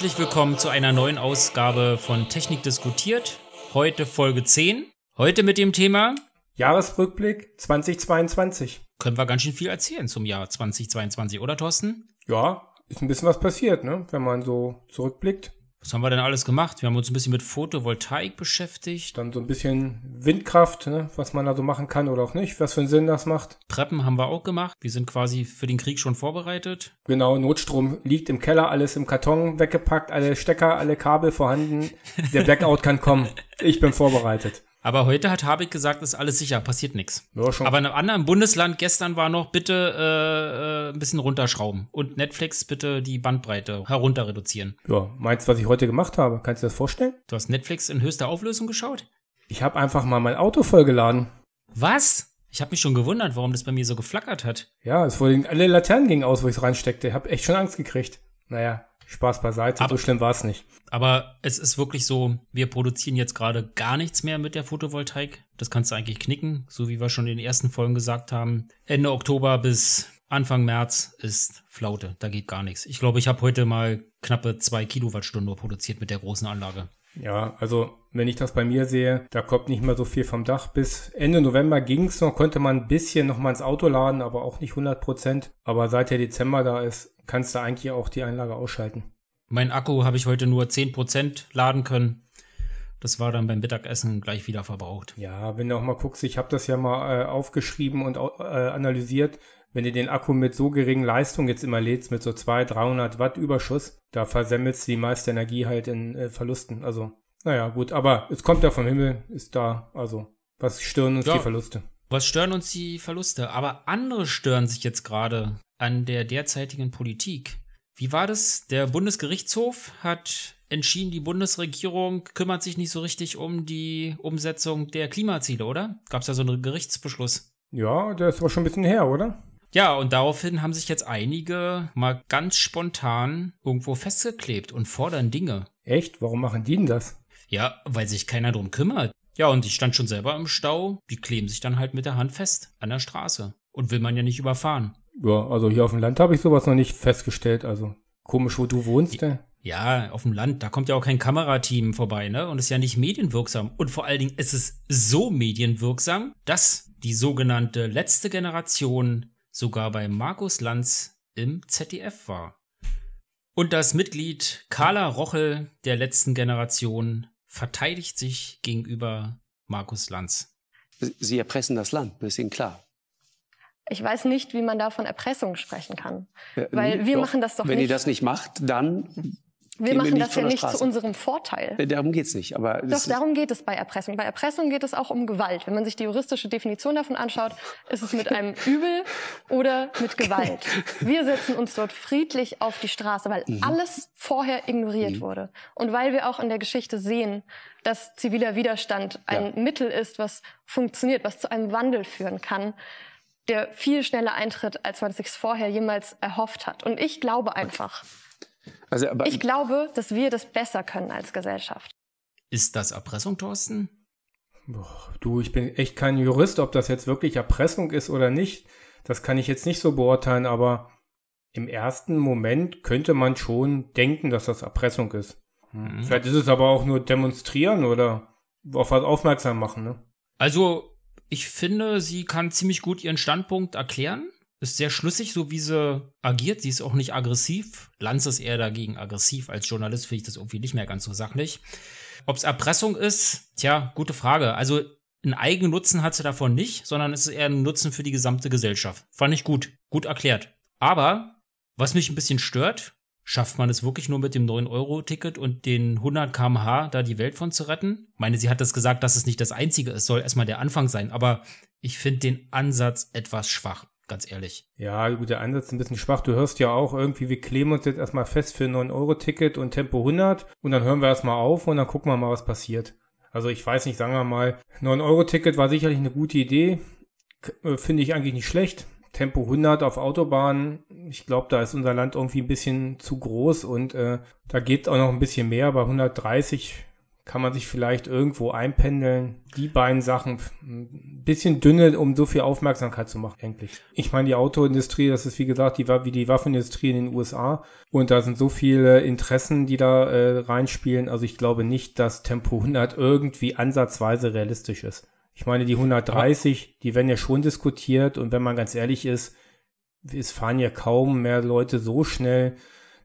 Herzlich willkommen zu einer neuen Ausgabe von Technik diskutiert. Heute Folge 10. Heute mit dem Thema Jahresrückblick 2022. Können wir ganz schön viel erzählen zum Jahr 2022, oder Thorsten? Ja, ist ein bisschen was passiert, ne? Wenn man so zurückblickt. Was haben wir denn alles gemacht? Wir haben uns ein bisschen mit Photovoltaik beschäftigt. Dann so ein bisschen Windkraft, ne? was man da so machen kann oder auch nicht, was für einen Sinn das macht. Preppen haben wir auch gemacht. Wir sind quasi für den Krieg schon vorbereitet. Genau, Notstrom liegt im Keller, alles im Karton weggepackt, alle Stecker, alle Kabel vorhanden. Der Blackout kann kommen. Ich bin vorbereitet. Aber heute hat Habeck gesagt, ist alles sicher, passiert nichts. Ja, schon. Aber in einem anderen Bundesland gestern war noch, bitte äh, äh, ein bisschen runterschrauben. Und Netflix bitte die Bandbreite herunter reduzieren. Ja, meinst du, was ich heute gemacht habe? Kannst du dir das vorstellen? Du hast Netflix in höchster Auflösung geschaut? Ich habe einfach mal mein Auto vollgeladen. Was? Ich habe mich schon gewundert, warum das bei mir so geflackert hat. Ja, es wurden alle Laternen gingen aus, wo ich es reinsteckte. Ich habe echt schon Angst gekriegt. Naja, Spaß beiseite, Aber- so schlimm war es nicht. Aber es ist wirklich so, wir produzieren jetzt gerade gar nichts mehr mit der Photovoltaik. Das kannst du eigentlich knicken, so wie wir schon in den ersten Folgen gesagt haben. Ende Oktober bis Anfang März ist Flaute, da geht gar nichts. Ich glaube, ich habe heute mal knappe zwei Kilowattstunden nur produziert mit der großen Anlage. Ja, also wenn ich das bei mir sehe, da kommt nicht mehr so viel vom Dach. Bis Ende November ging's noch, konnte man ein bisschen noch mal ins Auto laden, aber auch nicht 100 Prozent. Aber seit der Dezember da ist, kannst du eigentlich auch die Anlage ausschalten. Mein Akku habe ich heute nur 10% laden können. Das war dann beim Mittagessen gleich wieder verbraucht. Ja, wenn du auch mal guckst, ich habe das ja mal äh, aufgeschrieben und äh, analysiert. Wenn du den Akku mit so geringen Leistung jetzt immer lädst, mit so 200, 300 Watt Überschuss, da versemmelst du die meiste Energie halt in äh, Verlusten. Also, naja, gut, aber es kommt ja vom Himmel, ist da, also, was stören uns Ja. die Verluste? Was stören uns die Verluste? Aber andere stören sich jetzt gerade an der derzeitigen Politik. Wie war das? Der Bundesgerichtshof hat entschieden, die Bundesregierung kümmert sich nicht so richtig um die Umsetzung der Klimaziele, oder? Gab es ja so einen Gerichtsbeschluss. Ja, der ist aber schon ein bisschen her, oder? Ja, und daraufhin haben sich jetzt einige mal ganz spontan irgendwo festgeklebt und fordern Dinge. Echt? Warum machen die denn das? Ja, weil sich keiner drum kümmert. Ja, und ich stand schon selber im Stau. Die kleben sich dann halt mit der Hand fest an der Straße. Und will man ja nicht überfahren. Ja, also hier auf dem Land habe ich sowas noch nicht festgestellt. Also komisch, wo du wohnst. äh. Ja, auf dem Land, da kommt ja auch kein Kamerateam vorbei, ne? Und ist ja nicht medienwirksam. Und vor allen Dingen ist es so medienwirksam, dass die sogenannte letzte Generation sogar bei Markus Lanz im ZDF war. Und das Mitglied Carla Rochel der letzten Generation verteidigt sich gegenüber Markus Lanz. Sie erpressen das Land, das ist Ihnen klar. Ich weiß nicht, wie man da von Erpressung sprechen kann. Äh, Weil wir machen das doch Wenn nicht. ihr das nicht macht, dann, Wir machen das ja nicht zu unserem Vorteil. äh, darum geht's nicht. Aber Doch, darum geht es bei Erpressung. Bei Erpressung geht es auch um Gewalt. Wenn man sich die juristische Definition davon anschaut, ist es mit einem Übel oder mit Gewalt. Wir setzen uns dort friedlich auf die Straße, weil Mhm. alles vorher ignoriert wurde. Und weil wir auch in der Geschichte sehen, dass ziviler Widerstand ein Mittel ist, was funktioniert, was zu einem Wandel führen kann, der viel schneller eintritt, als man es sich vorher jemals erhofft hat. Und ich glaube einfach, also, aber, ich glaube, dass wir das besser können als Gesellschaft. Ist das Erpressung, Thorsten? Boah, du, ich bin echt kein Jurist, ob das jetzt wirklich Erpressung ist oder nicht. Das kann ich jetzt nicht so beurteilen, aber im ersten Moment könnte man schon denken, dass das Erpressung ist. Mhm. Vielleicht ist es aber auch nur demonstrieren oder auf was aufmerksam machen, ne? Also, ich finde, sie kann ziemlich gut ihren Standpunkt erklären. Ist sehr schlüssig, so wie sie agiert. Sie ist auch nicht aggressiv. Lanz ist eher dagegen aggressiv. Als Journalist finde ich das irgendwie nicht mehr ganz so sachlich. Ob es Erpressung ist, tja, gute Frage. Also, einen eigenen Nutzen hat sie davon nicht, sondern es ist eher ein Nutzen für die gesamte Gesellschaft. Fand ich gut. Gut erklärt. Aber, was mich ein bisschen stört, schafft man es wirklich nur mit dem 9-Euro-Ticket und den 100 km/h da die Welt von zu retten? Ich meine, sie hat das gesagt, dass es nicht das Einzige ist, soll erstmal der Anfang sein, aber ich finde den Ansatz etwas schwach, ganz ehrlich. Ja, gut, der Ansatz ist ein bisschen schwach. Du hörst ja auch irgendwie, wir kleben uns jetzt erstmal fest für ein 9-Euro-Ticket und Tempo 100 und dann hören wir erstmal auf und dann gucken wir mal, was passiert. Also ich weiß nicht, sagen wir mal, 9-Euro-Ticket war sicherlich eine gute Idee. Äh, Finde ich eigentlich nicht schlecht. Tempo 100 auf Autobahnen, ich glaube, da ist unser Land irgendwie ein bisschen zu groß und äh, da geht auch noch ein bisschen mehr. Bei 130 kann man sich vielleicht irgendwo einpendeln. Die beiden Sachen ein bisschen dünne, um so viel Aufmerksamkeit zu machen, eigentlich. Ich meine, die Autoindustrie, das ist wie gesagt die, wie die Waffenindustrie in den USA. Und da sind so viele Interessen, die da äh, reinspielen. Also ich glaube nicht, dass Tempo 100 irgendwie ansatzweise realistisch ist. Ich meine, die 130, die werden ja schon diskutiert. Und wenn man ganz ehrlich ist, es fahren ja kaum mehr Leute so schnell,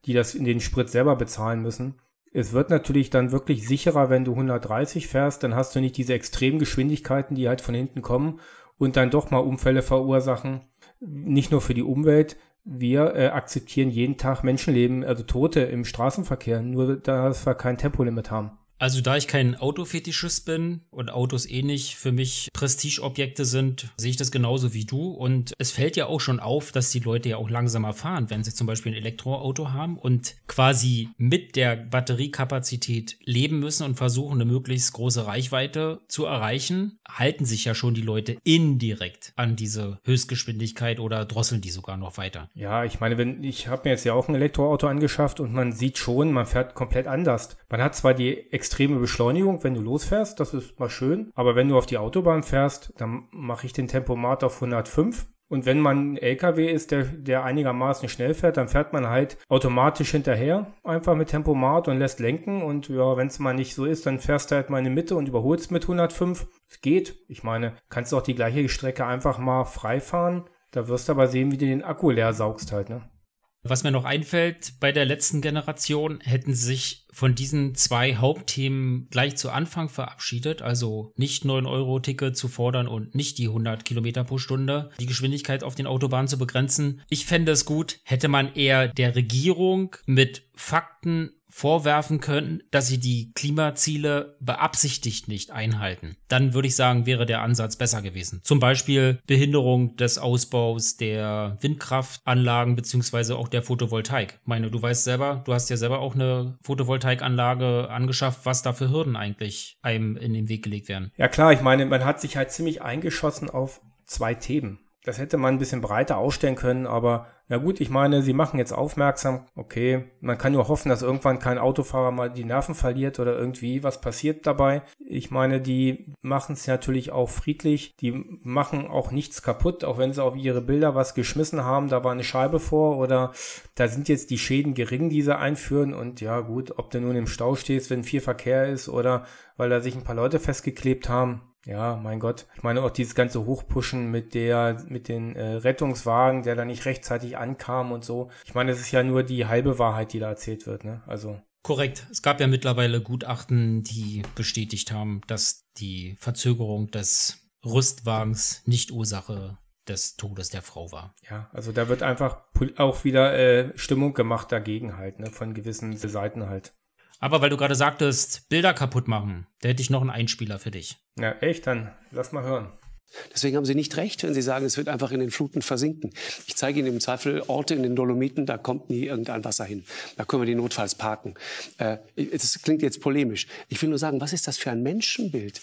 die das in den Sprit selber bezahlen müssen. Es wird natürlich dann wirklich sicherer, wenn du 130 fährst, dann hast du nicht diese extremen Geschwindigkeiten, die halt von hinten kommen und dann doch mal Unfälle verursachen. Nicht nur für die Umwelt. Wir äh, akzeptieren jeden Tag Menschenleben, also Tote im Straßenverkehr, nur dass wir kein Tempolimit haben. Also da ich kein Autofetischist bin und Autos eh nicht für mich Prestigeobjekte sind, sehe ich das genauso wie du. Und es fällt ja auch schon auf, dass die Leute ja auch langsamer fahren, wenn sie zum Beispiel ein Elektroauto haben und quasi mit der Batteriekapazität leben müssen und versuchen, eine möglichst große Reichweite zu erreichen, halten sich ja schon die Leute indirekt an diese Höchstgeschwindigkeit oder drosseln die sogar noch weiter. Ja, ich meine, wenn ich habe mir jetzt ja auch ein Elektroauto angeschafft und man sieht schon, man fährt komplett anders. Man hat zwar die extreme Beschleunigung, wenn du losfährst, das ist mal schön. Aber wenn du auf die Autobahn fährst, dann mache ich den Tempomat auf 105. Und wenn man LKW ist, der, der einigermaßen schnell fährt, dann fährt man halt automatisch hinterher, einfach mit Tempomat und lässt lenken. Und ja, wenn es mal nicht so ist, dann fährst du halt mal in die Mitte und überholst mit 105. Es geht. Ich meine, kannst du auch die gleiche Strecke einfach mal frei fahren. Da wirst du aber sehen, wie du den Akku leer saugst halt, ne? Was mir noch einfällt, bei der letzten Generation hätten sich von diesen zwei Hauptthemen gleich zu Anfang verabschiedet, also nicht 9-Euro-Ticket zu fordern und nicht die 100 Kilometer pro Stunde, die Geschwindigkeit auf den Autobahnen zu begrenzen. Ich fände es gut, hätte man eher der Regierung mit Fakten vorwerfen können, dass sie die Klimaziele beabsichtigt nicht einhalten, dann würde ich sagen, wäre der Ansatz besser gewesen. Zum Beispiel Behinderung des Ausbaus der Windkraftanlagen beziehungsweise auch der Photovoltaik. Meine, du weißt selber, du hast ja selber auch eine Photovoltaikanlage angeschafft, was da für Hürden eigentlich einem in den Weg gelegt werden. Ja klar, ich meine, man hat sich halt ziemlich eingeschossen auf zwei Themen. Das hätte man ein bisschen breiter ausstellen können, aber na gut, ich meine, sie machen jetzt aufmerksam. Okay, man kann nur hoffen, dass irgendwann kein Autofahrer mal die Nerven verliert oder irgendwie was passiert dabei. Ich meine, die machen es natürlich auch friedlich. Die machen auch nichts kaputt, auch wenn sie auf ihre Bilder was geschmissen haben. Da war eine Scheibe vor oder da sind jetzt die Schäden gering, die sie einführen. Und ja gut, ob du nun im Stau stehst, wenn viel Verkehr ist oder weil da sich ein paar Leute festgeklebt haben. Ja, mein Gott. Ich meine auch dieses ganze Hochpushen mit der, mit den äh, Rettungswagen, der da nicht rechtzeitig ankam und so. Ich meine, es ist ja nur die halbe Wahrheit, die da erzählt wird, ne? Also. Korrekt. Es gab ja mittlerweile Gutachten, die bestätigt haben, dass die Verzögerung des Rüstwagens nicht Ursache des Todes der Frau war. Ja, also da wird einfach auch wieder äh, Stimmung gemacht dagegen halt, ne, von gewissen Seiten halt. Aber weil du gerade sagtest, Bilder kaputt machen, da hätte ich noch einen Einspieler für dich. Ja, echt? Dann lass mal hören. Deswegen haben Sie nicht recht, wenn Sie sagen, es wird einfach in den Fluten versinken. Ich zeige Ihnen im Zweifel Orte in den Dolomiten, da kommt nie irgendein Wasser hin. Da können wir die notfalls parken. Äh, das klingt jetzt polemisch. Ich will nur sagen, was ist das für ein Menschenbild?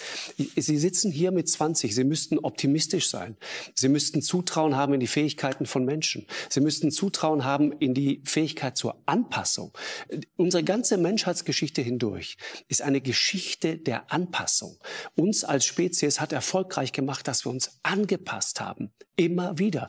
Sie sitzen hier mit 20. Sie müssten optimistisch sein. Sie müssten Zutrauen haben in die Fähigkeiten von Menschen. Sie müssten Zutrauen haben in die Fähigkeit zur Anpassung. Unsere ganze Menschheitsgeschichte hindurch ist eine Geschichte der Anpassung. Uns als Spezies hat erfolgreich gemacht, dass wir uns angepasst haben. Immer wieder.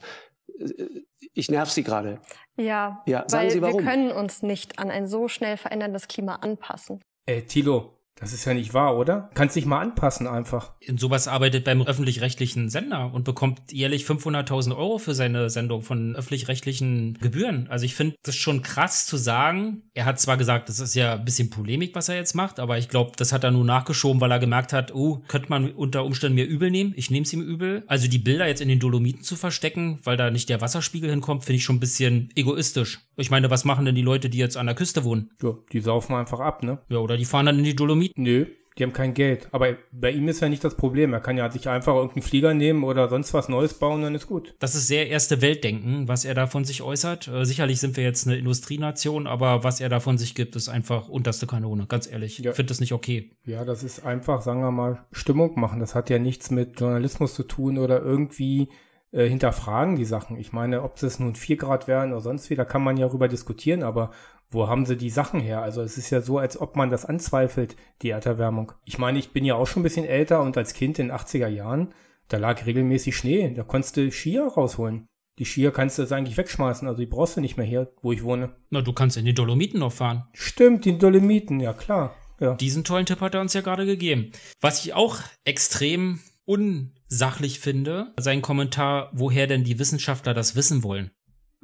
Ich nerv Sie gerade. Ja, ja sagen weil Sie warum. wir können uns nicht an ein so schnell veränderndes Klima anpassen. Äh, Tilo, das ist ja nicht wahr, oder? Kannst dich mal anpassen einfach. In sowas arbeitet beim öffentlich-rechtlichen Sender und bekommt jährlich 500.000 Euro für seine Sendung von öffentlich-rechtlichen Gebühren. Also ich finde das schon krass zu sagen. Er hat zwar gesagt, das ist ja ein bisschen Polemik, was er jetzt macht, aber ich glaube, das hat er nur nachgeschoben, weil er gemerkt hat, oh, könnte man unter Umständen mir übel nehmen. Ich nehme es ihm übel. Also die Bilder jetzt in den Dolomiten zu verstecken, weil da nicht der Wasserspiegel hinkommt, finde ich schon ein bisschen egoistisch. Ich meine, was machen denn die Leute, die jetzt an der Küste wohnen? Ja, die saufen einfach ab, ne? Ja, oder die fahren dann in die Dolomiten Nö, die haben kein Geld. Aber bei ihm ist ja nicht das Problem. Er kann ja sich einfach irgendeinen Flieger nehmen oder sonst was Neues bauen, dann ist gut. Das ist sehr erste Weltdenken, was er da von sich äußert. Äh, sicherlich sind wir jetzt eine Industrienation, aber was er da von sich gibt, ist einfach unterste Kanone, ganz ehrlich. Ja. Ich finde das nicht okay. Ja, das ist einfach, sagen wir mal, Stimmung machen. Das hat ja nichts mit Journalismus zu tun oder irgendwie äh, hinterfragen die Sachen. Ich meine, ob es nun vier Grad wären oder sonst wie, da kann man ja darüber diskutieren, aber wo haben sie die Sachen her? Also es ist ja so, als ob man das anzweifelt, die Erderwärmung. Ich meine, ich bin ja auch schon ein bisschen älter und als Kind in den 80er Jahren, da lag regelmäßig Schnee, da konntest du Skier rausholen. Die Skier kannst du jetzt eigentlich wegschmeißen, also die brauchst du nicht mehr hier, wo ich wohne. Na, du kannst in die Dolomiten noch fahren. Stimmt, die Dolomiten, ja klar. Ja. Diesen tollen Tipp hat er uns ja gerade gegeben. Was ich auch extrem unsachlich finde, sein Kommentar, woher denn die Wissenschaftler das wissen wollen.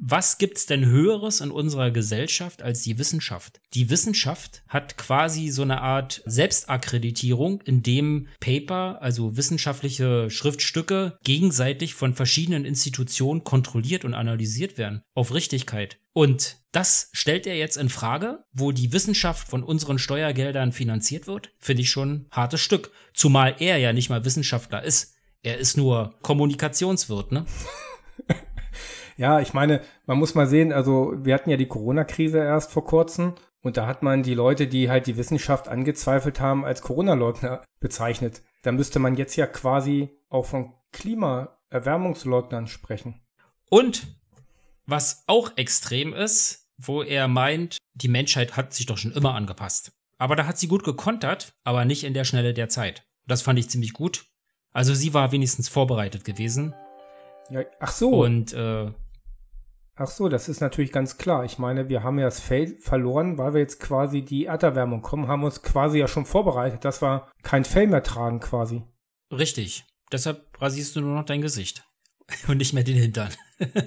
Was gibt's denn Höheres in unserer Gesellschaft als die Wissenschaft? Die Wissenschaft hat quasi so eine Art Selbstakkreditierung, in dem Paper, also wissenschaftliche Schriftstücke, gegenseitig von verschiedenen Institutionen kontrolliert und analysiert werden. Auf Richtigkeit. Und das stellt er jetzt in Frage, wo die Wissenschaft von unseren Steuergeldern finanziert wird, finde ich schon ein hartes Stück. Zumal er ja nicht mal Wissenschaftler ist. Er ist nur Kommunikationswirt, ne? Ja, ich meine, man muss mal sehen, also wir hatten ja die Corona-Krise erst vor kurzem und da hat man die Leute, die halt die Wissenschaft angezweifelt haben, als Corona-Leugner bezeichnet. Da müsste man jetzt ja quasi auch von Klimaerwärmungsleugnern sprechen. Und was auch extrem ist, wo er meint, die Menschheit hat sich doch schon immer angepasst. Aber da hat sie gut gekontert, aber nicht in der Schnelle der Zeit. Das fand ich ziemlich gut. Also sie war wenigstens vorbereitet gewesen. Ja, ach so. Und äh, Ach so, das ist natürlich ganz klar. Ich meine, wir haben ja das Fell verloren, weil wir jetzt quasi die Erderwärmung kommen, haben uns quasi ja schon vorbereitet, dass wir kein Fell mehr tragen quasi. Richtig. Deshalb rasierst du nur noch dein Gesicht und nicht mehr den Hintern.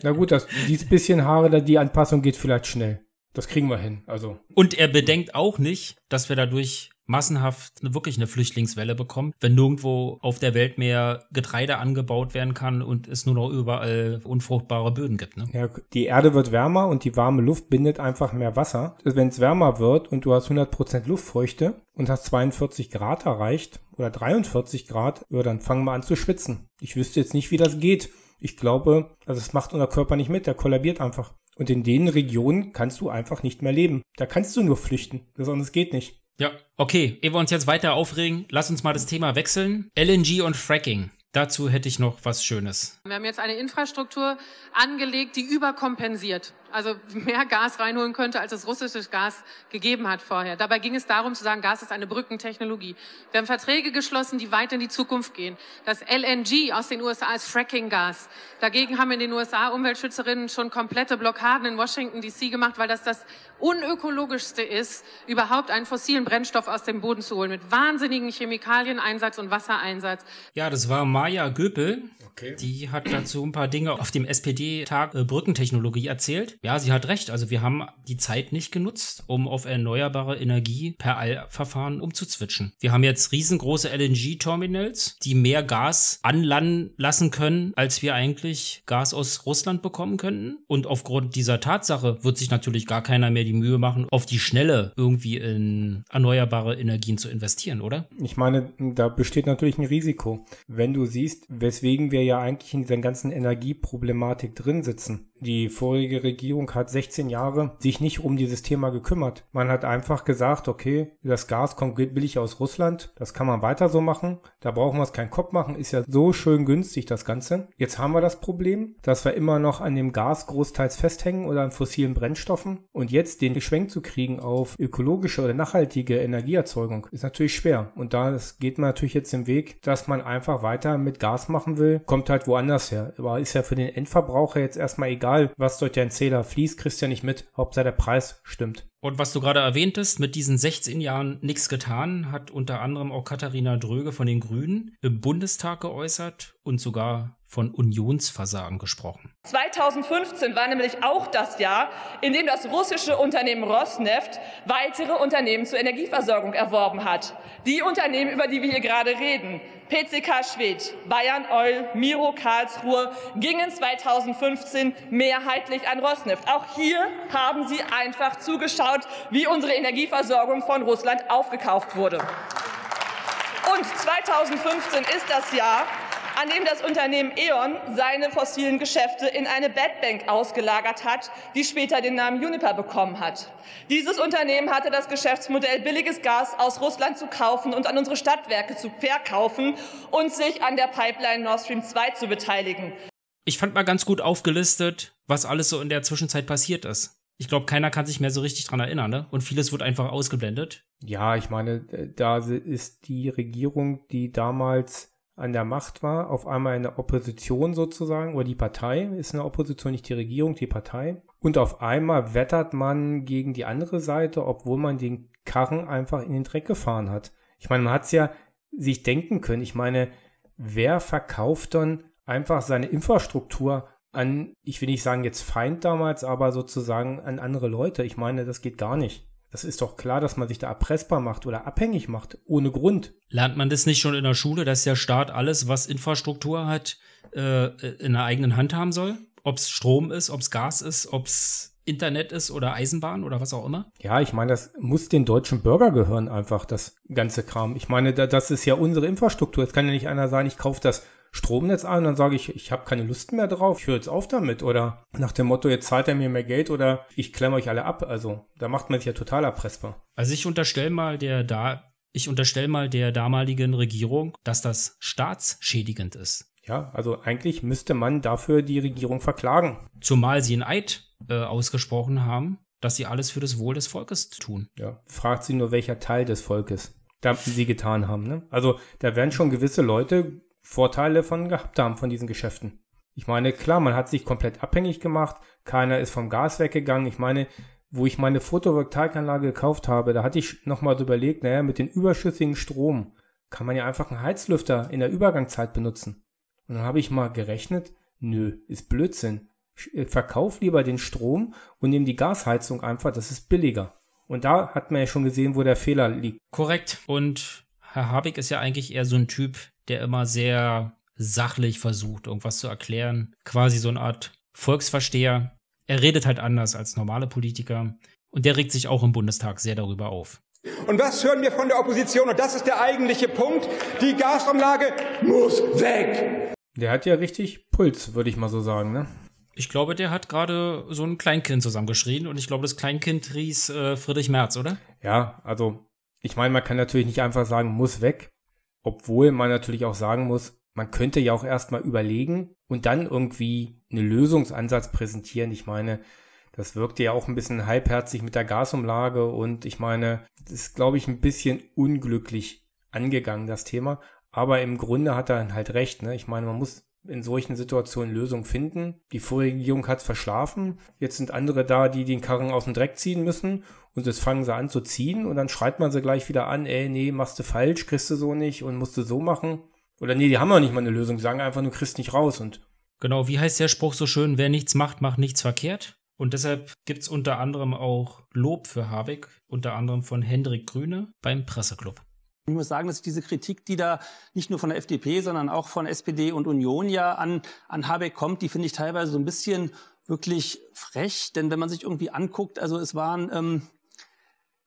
Na gut, das, dieses bisschen Haare, die Anpassung geht vielleicht schnell. Das kriegen wir hin. Also. Und er bedenkt auch nicht, dass wir dadurch massenhaft eine, wirklich eine Flüchtlingswelle bekommen, wenn nirgendwo auf der Welt mehr Getreide angebaut werden kann und es nur noch überall unfruchtbare Böden gibt. Ne? Ja, die Erde wird wärmer und die warme Luft bindet einfach mehr Wasser. Wenn es wärmer wird und du hast 100% Luftfeuchte und hast 42 Grad erreicht oder 43 Grad, ja, dann fangen wir an zu schwitzen. Ich wüsste jetzt nicht, wie das geht. Ich glaube, also es macht unser Körper nicht mit, der kollabiert einfach. Und in den Regionen kannst du einfach nicht mehr leben. Da kannst du nur flüchten. Besonders geht nicht. Ja, okay. Ehe wir uns jetzt weiter aufregen, lass uns mal das Thema wechseln. LNG und Fracking. Dazu hätte ich noch was Schönes. Wir haben jetzt eine Infrastruktur angelegt, die überkompensiert also mehr Gas reinholen könnte, als es russisches Gas gegeben hat vorher. Dabei ging es darum zu sagen, Gas ist eine Brückentechnologie. Wir haben Verträge geschlossen, die weit in die Zukunft gehen. Das LNG aus den USA ist Fracking-Gas. Dagegen haben in den USA Umweltschützerinnen schon komplette Blockaden in Washington DC gemacht, weil das das unökologischste ist, überhaupt einen fossilen Brennstoff aus dem Boden zu holen, mit wahnsinnigen Chemikalieneinsatz und Wassereinsatz. Ja, das war Maja Göpel. Okay. Die hat dazu ein paar Dinge auf dem SPD-Tag äh, Brückentechnologie erzählt. Ja, sie hat recht. Also wir haben die Zeit nicht genutzt, um auf erneuerbare Energie per Allverfahren umzuzwitschen. Wir haben jetzt riesengroße LNG-Terminals, die mehr Gas anlanden lassen können, als wir eigentlich Gas aus Russland bekommen könnten. Und aufgrund dieser Tatsache wird sich natürlich gar keiner mehr die Mühe machen, auf die Schnelle irgendwie in erneuerbare Energien zu investieren, oder? Ich meine, da besteht natürlich ein Risiko. Wenn du siehst, weswegen wir ja eigentlich in dieser ganzen Energieproblematik drin sitzen, die vorige Regierung hat 16 Jahre sich nicht um dieses Thema gekümmert. Man hat einfach gesagt, okay, das Gas kommt billig aus Russland, das kann man weiter so machen, da brauchen wir es keinen Kopf machen, ist ja so schön günstig das Ganze. Jetzt haben wir das Problem, dass wir immer noch an dem Gas großteils festhängen oder an fossilen Brennstoffen und jetzt den Geschwenk zu kriegen auf ökologische oder nachhaltige Energieerzeugung ist natürlich schwer und da geht man natürlich jetzt den Weg, dass man einfach weiter mit Gas machen will, kommt halt woanders her. Aber ist ja für den Endverbraucher jetzt erstmal egal, was durch deinen Zähler fließt, kriegst ja nicht mit. Hauptsache der Preis stimmt. Und was du gerade erwähntest, mit diesen 16 Jahren nichts getan, hat unter anderem auch Katharina Dröge von den Grünen im Bundestag geäußert und sogar von Unionsversagen gesprochen. 2015 war nämlich auch das Jahr, in dem das russische Unternehmen Rosneft weitere Unternehmen zur Energieversorgung erworben hat. Die Unternehmen, über die wir hier gerade reden, PCK Schwedt, Bayern Oil, Miro Karlsruhe, gingen 2015 mehrheitlich an Rosneft. Auch hier haben sie einfach zugeschaut, wie unsere Energieversorgung von Russland aufgekauft wurde. Und 2015 ist das Jahr, an dem das Unternehmen E.ON seine fossilen Geschäfte in eine Badbank ausgelagert hat, die später den Namen Uniper bekommen hat. Dieses Unternehmen hatte das Geschäftsmodell, billiges Gas aus Russland zu kaufen und an unsere Stadtwerke zu verkaufen und sich an der Pipeline Nord Stream 2 zu beteiligen. Ich fand mal ganz gut aufgelistet, was alles so in der Zwischenzeit passiert ist. Ich glaube, keiner kann sich mehr so richtig dran erinnern, ne? Und vieles wird einfach ausgeblendet. Ja, ich meine, äh, da ist die Regierung, die damals an der Macht war, auf einmal in der Opposition sozusagen, oder die Partei ist in der Opposition, nicht die Regierung, die Partei. Und auf einmal wettert man gegen die andere Seite, obwohl man den Karren einfach in den Dreck gefahren hat. Ich meine, man hat es ja sich denken können. Ich meine, wer verkauft dann einfach seine Infrastruktur an, ich will nicht sagen jetzt Feind damals, aber sozusagen an andere Leute? Ich meine, das geht gar nicht. Das ist doch klar, dass man sich da erpressbar macht oder abhängig macht, ohne Grund. Lernt man das nicht schon in der Schule, dass der Staat alles, was Infrastruktur hat, äh, in der eigenen Hand haben soll? Ob es Strom ist, ob es Gas ist, ob es Internet ist oder Eisenbahn oder was auch immer? Ja, ich meine, das muss den deutschen Bürger gehören, einfach das ganze Kram. Ich meine, das ist ja unsere Infrastruktur. Jetzt kann ja nicht einer sagen, ich kaufe das Stromnetz an und dann sage ich, ich habe keine Lust mehr drauf, ich höre jetzt auf damit. Oder nach dem Motto, jetzt zahlt er mir mehr Geld oder ich klemme euch alle ab. Also da macht man sich ja total erpressbar. Also ich unterstelle mal der da, ich unterstelle mal der damaligen Regierung, dass das staatsschädigend ist. Ja, also eigentlich müsste man dafür die Regierung verklagen. Zumal sie einen Eid äh, ausgesprochen haben, dass sie alles für das Wohl des Volkes tun. Ja, fragt sie nur, welcher Teil des Volkes da sie getan haben. Ne? Also da werden schon gewisse Leute Vorteile von gehabt haben von diesen Geschäften. Ich meine, klar, man hat sich komplett abhängig gemacht, keiner ist vom Gas weggegangen. Ich meine, wo ich meine Photovoltaikanlage gekauft habe, da hatte ich nochmal so überlegt, naja, mit dem überschüssigen Strom kann man ja einfach einen Heizlüfter in der Übergangszeit benutzen. Und dann habe ich mal gerechnet, nö, ist Blödsinn. Äh, verkauf lieber den Strom und nimm die Gasheizung einfach, das ist billiger. Und da hat man ja schon gesehen, wo der Fehler liegt. Korrekt. Und Herr Habig ist ja eigentlich eher so ein Typ, der immer sehr sachlich versucht, irgendwas zu erklären. Quasi so eine Art Volksversteher. Er redet halt anders als normale Politiker. Und der regt sich auch im Bundestag sehr darüber auf. Und was hören wir von der Opposition? Und das ist der eigentliche Punkt. Die Gasumlage muss weg. Der hat ja richtig Puls, würde ich mal so sagen, ne? Ich glaube, der hat gerade so ein Kleinkind zusammengeschrien und ich glaube, das Kleinkind hieß äh, Friedrich Merz, oder? Ja, also ich meine, man kann natürlich nicht einfach sagen, muss weg. Obwohl man natürlich auch sagen muss, man könnte ja auch erstmal überlegen und dann irgendwie einen Lösungsansatz präsentieren. Ich meine, das wirkte ja auch ein bisschen halbherzig mit der Gasumlage und ich meine, das ist, glaube ich, ein bisschen unglücklich angegangen, das Thema. Aber im Grunde hat er halt recht. Ne? Ich meine, man muss in solchen Situationen Lösungen finden. Die vorige Regierung hat es verschlafen. Jetzt sind andere da, die den Karren aus dem Dreck ziehen müssen. Und jetzt fangen sie an zu ziehen und dann schreit man sie gleich wieder an, ey, nee, machst du falsch, kriegst du so nicht und musst du so machen. Oder nee, die haben auch nicht mal eine Lösung, sagen einfach, du kriegst nicht raus und. Genau, wie heißt der Spruch so schön, wer nichts macht, macht nichts verkehrt? Und deshalb gibt's unter anderem auch Lob für Habeck, unter anderem von Hendrik Grüne beim Presseclub. Ich muss sagen, dass diese Kritik, die da nicht nur von der FDP, sondern auch von SPD und Union ja an, an Habeck kommt, die finde ich teilweise so ein bisschen wirklich frech. Denn wenn man sich irgendwie anguckt, also es waren ähm,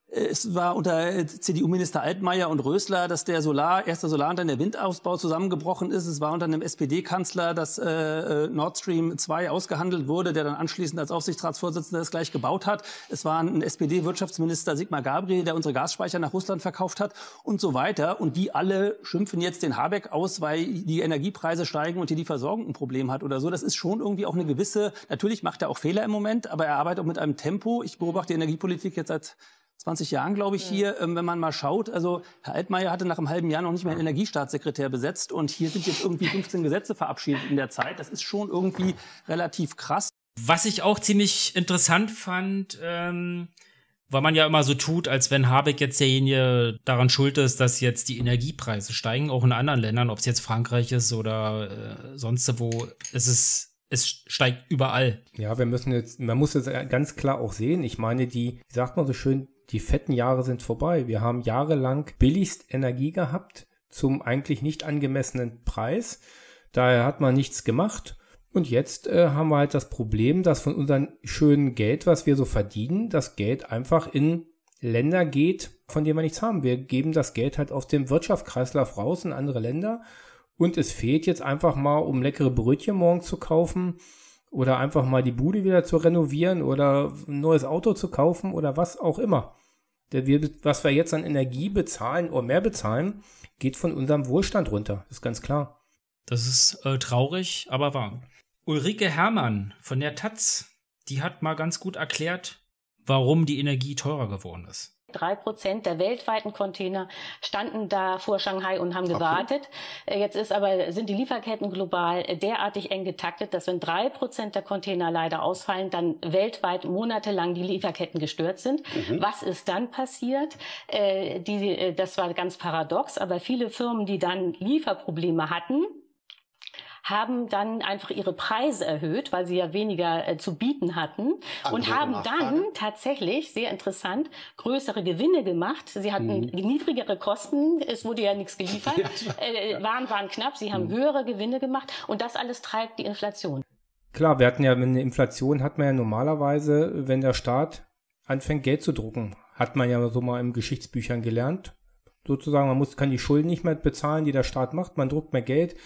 es war unter CDU-Minister Altmaier und Rösler, dass der Solar, erste Solar- und dann der Windausbau zusammengebrochen ist. Es war unter einem SPD-Kanzler, dass äh, äh Nord Stream 2 ausgehandelt wurde, der dann anschließend als Aufsichtsratsvorsitzender das gleich gebaut hat. Es war ein SPD-Wirtschaftsminister Sigmar Gabriel, der unsere Gasspeicher nach Russland verkauft hat und so weiter. Und die alle schimpfen jetzt den Habeck aus, weil die Energiepreise steigen und hier die Versorgung ein Problem hat oder so. Das ist schon irgendwie auch eine gewisse, natürlich macht er auch Fehler im Moment, aber er arbeitet auch mit einem Tempo. Ich beobachte die Energiepolitik jetzt seit 20 Jahren, glaube ich, hier, ähm, wenn man mal schaut. Also Herr Altmaier hatte nach einem halben Jahr noch nicht mehr einen Energiestaatssekretär besetzt und hier sind jetzt irgendwie 15 Gesetze verabschiedet in der Zeit. Das ist schon irgendwie relativ krass. Was ich auch ziemlich interessant fand, ähm, weil man ja immer so tut, als wenn Habeck jetzt derjenige daran schuld ist, dass jetzt die Energiepreise steigen, auch in anderen Ländern, ob es jetzt Frankreich ist oder äh, sonst wo, es ist es steigt überall. Ja, wir müssen jetzt, man muss jetzt ganz klar auch sehen, ich meine, die, wie sagt man so schön, die fetten Jahre sind vorbei. Wir haben jahrelang billigst Energie gehabt zum eigentlich nicht angemessenen Preis. Daher hat man nichts gemacht. Und jetzt äh, haben wir halt das Problem, dass von unserem schönen Geld, was wir so verdienen, das Geld einfach in Länder geht, von denen wir nichts haben. Wir geben das Geld halt aus dem Wirtschaftskreislauf raus in andere Länder. Und es fehlt jetzt einfach mal, um leckere Brötchen morgen zu kaufen, oder einfach mal die Bude wieder zu renovieren oder ein neues Auto zu kaufen oder was auch immer. Was wir jetzt an Energie bezahlen oder mehr bezahlen, geht von unserem Wohlstand runter. Ist ganz klar. Das ist äh, traurig, aber wahr. Ulrike Herrmann von der Taz, die hat mal ganz gut erklärt, warum die Energie teurer geworden ist. Drei Prozent der weltweiten Container standen da vor Shanghai und haben gewartet. Okay. Äh, jetzt ist aber, sind die Lieferketten global derartig eng getaktet, dass wenn drei Prozent der Container leider ausfallen, dann weltweit monatelang die Lieferketten gestört sind. Mhm. Was ist dann passiert? Äh, die, äh, das war ganz paradox, aber viele Firmen, die dann Lieferprobleme hatten, haben dann einfach ihre Preise erhöht, weil sie ja weniger äh, zu bieten hatten Andere und haben Nachfrage. dann tatsächlich, sehr interessant, größere Gewinne gemacht. Sie hatten mhm. niedrigere Kosten, es wurde ja nichts geliefert, äh, Waren waren knapp, sie haben mhm. höhere Gewinne gemacht und das alles treibt die Inflation. Klar, wir hatten ja eine Inflation, hat man ja normalerweise, wenn der Staat anfängt, Geld zu drucken, hat man ja so mal in Geschichtsbüchern gelernt. Sozusagen, man muss, kann die Schulden nicht mehr bezahlen, die der Staat macht, man druckt mehr Geld,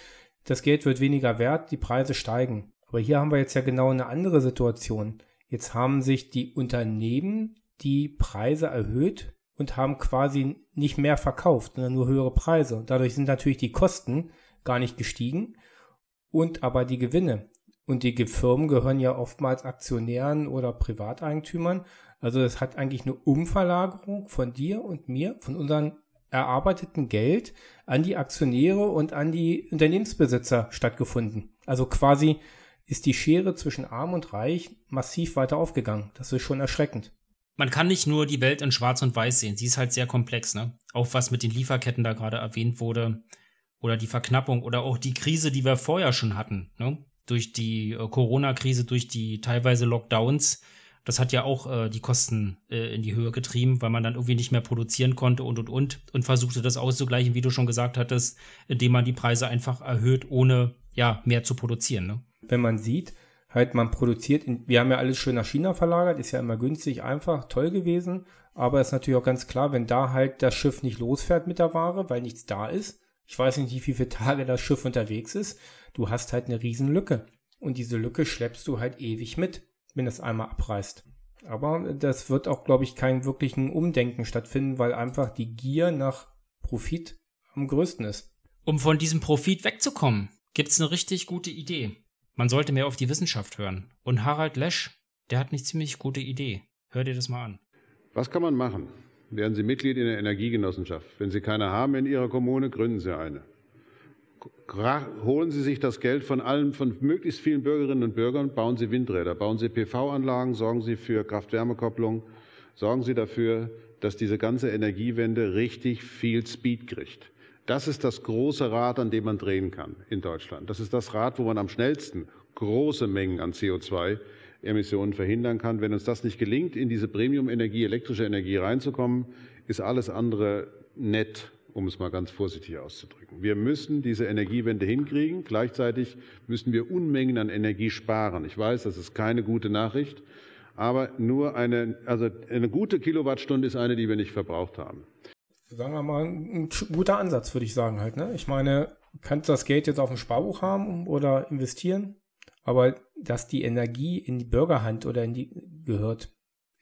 das Geld wird weniger wert, die Preise steigen. Aber hier haben wir jetzt ja genau eine andere Situation. Jetzt haben sich die Unternehmen die Preise erhöht und haben quasi nicht mehr verkauft, sondern nur höhere Preise. Dadurch sind natürlich die Kosten gar nicht gestiegen und aber die Gewinne. Und die Firmen gehören ja oftmals Aktionären oder Privateigentümern. Also es hat eigentlich eine Umverlagerung von dir und mir, von unseren erarbeiteten Geld an die Aktionäre und an die Unternehmensbesitzer stattgefunden. Also quasi ist die Schere zwischen arm und reich massiv weiter aufgegangen. Das ist schon erschreckend. Man kann nicht nur die Welt in Schwarz und Weiß sehen. Sie ist halt sehr komplex, ne? Auch was mit den Lieferketten da gerade erwähnt wurde. Oder die Verknappung oder auch die Krise, die wir vorher schon hatten, ne? Durch die äh, Corona-Krise, durch die teilweise Lockdowns das hat ja auch äh, die Kosten äh, in die Höhe getrieben, weil man dann irgendwie nicht mehr produzieren konnte und und und und versuchte das auszugleichen, wie du schon gesagt hattest, indem man die Preise einfach erhöht, ohne ja mehr zu produzieren. Ne? Wenn man sieht, halt man produziert, in, wir haben ja alles schön nach China verlagert, ist ja immer günstig, einfach, toll gewesen, aber ist natürlich auch ganz klar, wenn da halt das Schiff nicht losfährt mit der Ware, weil nichts da ist, ich weiß nicht, wie viele Tage das Schiff unterwegs ist, du hast halt eine riesen Lücke. Und diese Lücke schleppst du halt ewig mit wenn es einmal abreißt. Aber das wird auch, glaube ich, kein wirklichen Umdenken stattfinden, weil einfach die Gier nach Profit am größten ist. Um von diesem Profit wegzukommen, gibt es eine richtig gute Idee. Man sollte mehr auf die Wissenschaft hören. Und Harald Lesch, der hat eine ziemlich gute Idee. Hör dir das mal an. Was kann man machen? Werden Sie Mitglied in der Energiegenossenschaft. Wenn Sie keine haben in Ihrer Kommune, gründen Sie eine holen Sie sich das Geld von allen, von möglichst vielen Bürgerinnen und Bürgern, bauen Sie Windräder, bauen Sie PV-Anlagen, sorgen Sie für Kraft-Wärme-Kopplung, sorgen Sie dafür, dass diese ganze Energiewende richtig viel Speed kriegt. Das ist das große Rad, an dem man drehen kann in Deutschland. Das ist das Rad, wo man am schnellsten große Mengen an CO2-Emissionen verhindern kann. Wenn uns das nicht gelingt, in diese Premium-Energie, elektrische Energie reinzukommen, ist alles andere nett um es mal ganz vorsichtig auszudrücken. Wir müssen diese Energiewende hinkriegen. Gleichzeitig müssen wir Unmengen an Energie sparen. Ich weiß, das ist keine gute Nachricht, aber nur eine, also eine gute Kilowattstunde ist eine, die wir nicht verbraucht haben. Sagen wir mal, ein guter Ansatz, würde ich sagen halt. Ne? Ich meine, kannst das Geld jetzt auf dem Sparbuch haben oder investieren, aber dass die Energie in die Bürgerhand oder in die gehört,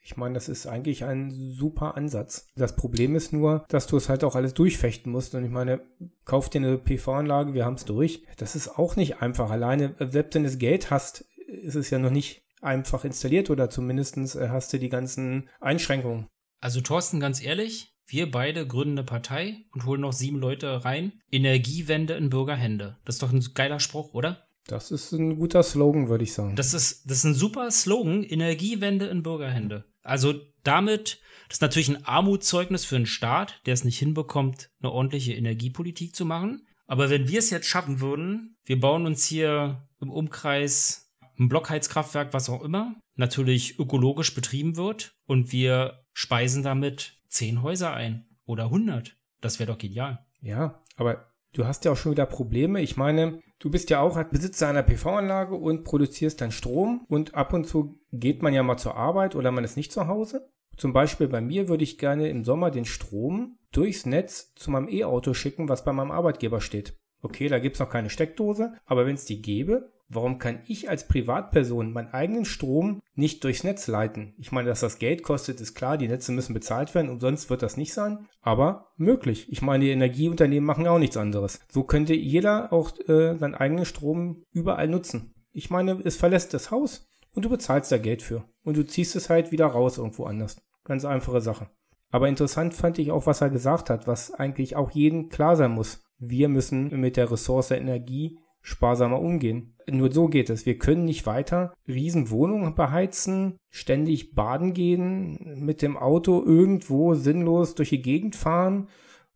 ich meine, das ist eigentlich ein super Ansatz. Das Problem ist nur, dass du es halt auch alles durchfechten musst. Und ich meine, kauf dir eine PV-Anlage, wir haben es durch. Das ist auch nicht einfach. Alleine, selbst wenn du das Geld hast, ist es ja noch nicht einfach installiert oder zumindest äh, hast du die ganzen Einschränkungen. Also Thorsten, ganz ehrlich, wir beide gründen eine Partei und holen noch sieben Leute rein. Energiewende in Bürgerhände. Das ist doch ein geiler Spruch, oder? Das ist ein guter Slogan, würde ich sagen. Das ist, das ist ein super Slogan, Energiewende in Bürgerhände. Also damit, das ist natürlich ein Armutszeugnis für einen Staat, der es nicht hinbekommt, eine ordentliche Energiepolitik zu machen. Aber wenn wir es jetzt schaffen würden, wir bauen uns hier im Umkreis ein Blockheizkraftwerk, was auch immer, natürlich ökologisch betrieben wird und wir speisen damit zehn Häuser ein oder 100. Das wäre doch genial. Ja, aber du hast ja auch schon wieder Probleme. Ich meine, Du bist ja auch Besitzer einer PV-Anlage und produzierst dann Strom und ab und zu geht man ja mal zur Arbeit oder man ist nicht zu Hause. Zum Beispiel bei mir würde ich gerne im Sommer den Strom durchs Netz zu meinem E-Auto schicken, was bei meinem Arbeitgeber steht. Okay, da gibt's noch keine Steckdose, aber wenn es die gäbe, warum kann ich als Privatperson meinen eigenen Strom nicht durchs Netz leiten? Ich meine, dass das Geld kostet, ist klar, die Netze müssen bezahlt werden, umsonst wird das nicht sein, aber möglich. Ich meine, die Energieunternehmen machen auch nichts anderes. So könnte jeder auch äh, seinen eigenen Strom überall nutzen. Ich meine, es verlässt das Haus und du bezahlst da Geld für. Und du ziehst es halt wieder raus irgendwo anders. Ganz einfache Sache. Aber interessant fand ich auch, was er gesagt hat, was eigentlich auch jedem klar sein muss. Wir müssen mit der Ressource Energie sparsamer umgehen. Nur so geht es. Wir können nicht weiter Riesenwohnungen beheizen, ständig baden gehen, mit dem Auto irgendwo sinnlos durch die Gegend fahren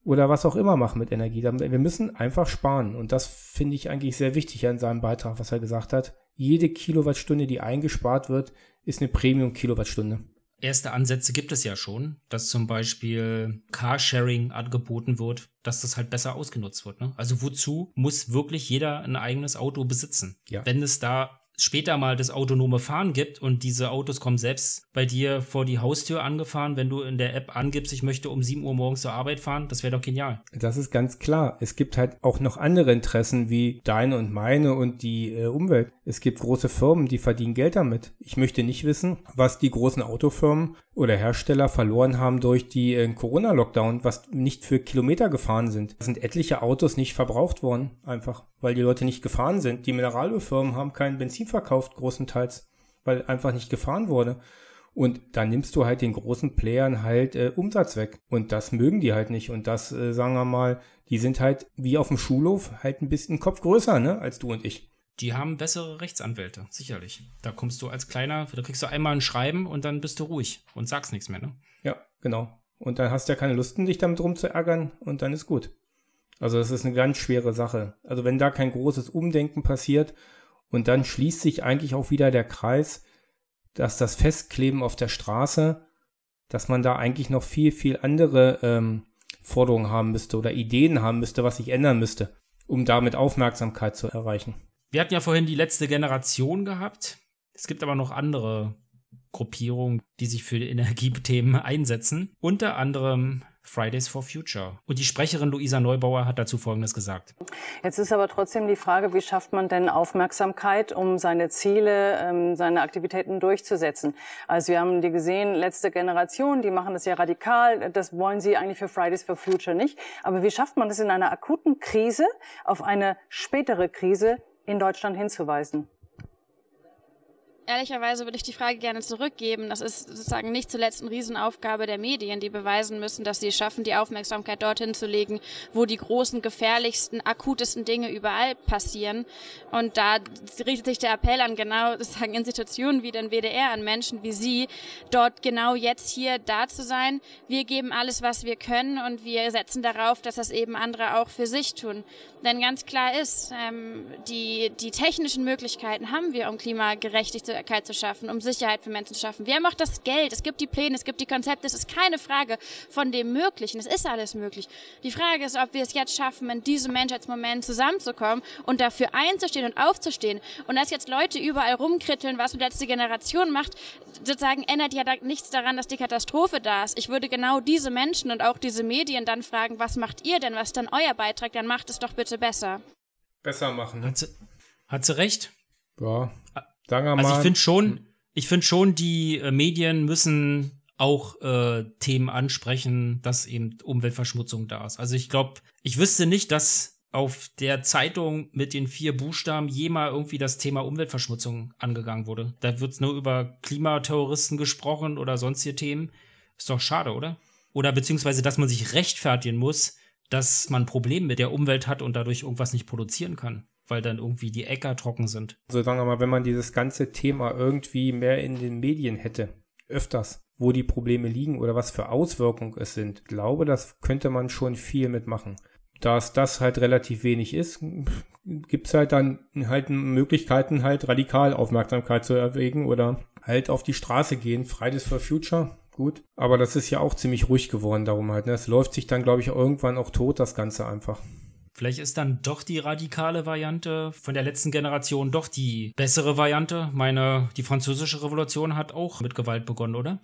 oder was auch immer machen mit Energie. Wir müssen einfach sparen. Und das finde ich eigentlich sehr wichtig an seinem Beitrag, was er gesagt hat. Jede Kilowattstunde, die eingespart wird, ist eine Premium-Kilowattstunde erste Ansätze gibt es ja schon, dass zum Beispiel Carsharing angeboten wird, dass das halt besser ausgenutzt wird. Ne? Also wozu muss wirklich jeder ein eigenes Auto besitzen? Ja. Wenn es da später mal das autonome Fahren gibt und diese Autos kommen selbst bei dir vor die Haustür angefahren, wenn du in der App angibst, ich möchte um 7 Uhr morgens zur Arbeit fahren, das wäre doch genial. Das ist ganz klar. Es gibt halt auch noch andere Interessen wie deine und meine und die äh, Umwelt. Es gibt große Firmen, die verdienen Geld damit. Ich möchte nicht wissen, was die großen Autofirmen oder Hersteller verloren haben durch die äh, Corona-Lockdown, was nicht für Kilometer gefahren sind. Es sind etliche Autos nicht verbraucht worden, einfach, weil die Leute nicht gefahren sind. Die Mineralölfirmen haben kein Benzin verkauft, großenteils, weil einfach nicht gefahren wurde. Und dann nimmst du halt den großen Playern halt äh, Umsatz weg. Und das mögen die halt nicht. Und das, äh, sagen wir mal, die sind halt wie auf dem Schulhof halt ein bisschen Kopf größer, ne, als du und ich. Die haben bessere Rechtsanwälte, sicherlich. Da kommst du als kleiner, da kriegst du einmal ein Schreiben und dann bist du ruhig und sagst nichts mehr, ne? Ja, genau. Und dann hast du ja keine Lust, dich damit rumzuärgern und dann ist gut. Also das ist eine ganz schwere Sache. Also wenn da kein großes Umdenken passiert und dann schließt sich eigentlich auch wieder der Kreis, dass das Festkleben auf der Straße, dass man da eigentlich noch viel, viel andere ähm, Forderungen haben müsste oder Ideen haben müsste, was sich ändern müsste, um damit Aufmerksamkeit zu erreichen. Wir hatten ja vorhin die letzte Generation gehabt. Es gibt aber noch andere Gruppierungen, die sich für die Energiethemen einsetzen. Unter anderem Fridays for Future. Und die Sprecherin Luisa Neubauer hat dazu Folgendes gesagt. Jetzt ist aber trotzdem die Frage, wie schafft man denn Aufmerksamkeit, um seine Ziele, ähm, seine Aktivitäten durchzusetzen? Also wir haben die gesehen, letzte Generation, die machen das ja radikal. Das wollen sie eigentlich für Fridays for Future nicht. Aber wie schafft man das in einer akuten Krise auf eine spätere Krise in Deutschland hinzuweisen. Ehrlicherweise würde ich die Frage gerne zurückgeben. Das ist sozusagen nicht zuletzt eine Riesenaufgabe der Medien, die beweisen müssen, dass sie es schaffen, die Aufmerksamkeit dorthin zu legen, wo die großen, gefährlichsten, akutesten Dinge überall passieren. Und da richtet sich der Appell an genau sozusagen Institutionen wie den WDR, an Menschen wie Sie, dort genau jetzt hier da zu sein. Wir geben alles, was wir können und wir setzen darauf, dass das eben andere auch für sich tun. Denn ganz klar ist, ähm, die, die technischen Möglichkeiten haben wir, um Klimagerechtigkeit zu schaffen, um Sicherheit für Menschen zu schaffen. Wer macht das Geld? Es gibt die Pläne, es gibt die Konzepte. Es ist keine Frage von dem Möglichen. Es ist alles möglich. Die Frage ist, ob wir es jetzt schaffen, in diesem Menschheitsmoment zusammenzukommen und dafür einzustehen und aufzustehen. Und dass jetzt Leute überall rumkritteln, was die letzte Generation macht, sozusagen ändert ja nichts daran, dass die Katastrophe da ist. Ich würde genau diese Menschen und auch diese Medien dann fragen, was macht ihr denn? Was ist dann euer Beitrag? Dann macht es doch bitte besser. Besser machen. Ne? Hat, sie, hat sie recht? Ja. Sagen wir mal. Also ich finde schon, ich finde schon, die äh, Medien müssen auch äh, Themen ansprechen, dass eben Umweltverschmutzung da ist. Also ich glaube, ich wüsste nicht, dass auf der Zeitung mit den vier Buchstaben jemals irgendwie das Thema Umweltverschmutzung angegangen wurde. Da wird nur über Klimaterroristen gesprochen oder sonstige Themen. Ist doch schade, oder? Oder beziehungsweise, dass man sich rechtfertigen muss, dass man Probleme mit der Umwelt hat und dadurch irgendwas nicht produzieren kann, weil dann irgendwie die Äcker trocken sind. So sagen wir mal, wenn man dieses ganze Thema irgendwie mehr in den Medien hätte, öfters, wo die Probleme liegen oder was für Auswirkungen es sind, glaube, das könnte man schon viel mitmachen. Da es das halt relativ wenig ist, gibt es halt dann halt Möglichkeiten, halt radikal Aufmerksamkeit zu erwägen oder halt auf die Straße gehen. Fridays for Future, gut. Aber das ist ja auch ziemlich ruhig geworden darum halt. Ne? Es läuft sich dann, glaube ich, irgendwann auch tot, das Ganze einfach. Vielleicht ist dann doch die radikale Variante von der letzten Generation doch die bessere Variante. Meine, die französische Revolution hat auch mit Gewalt begonnen, oder?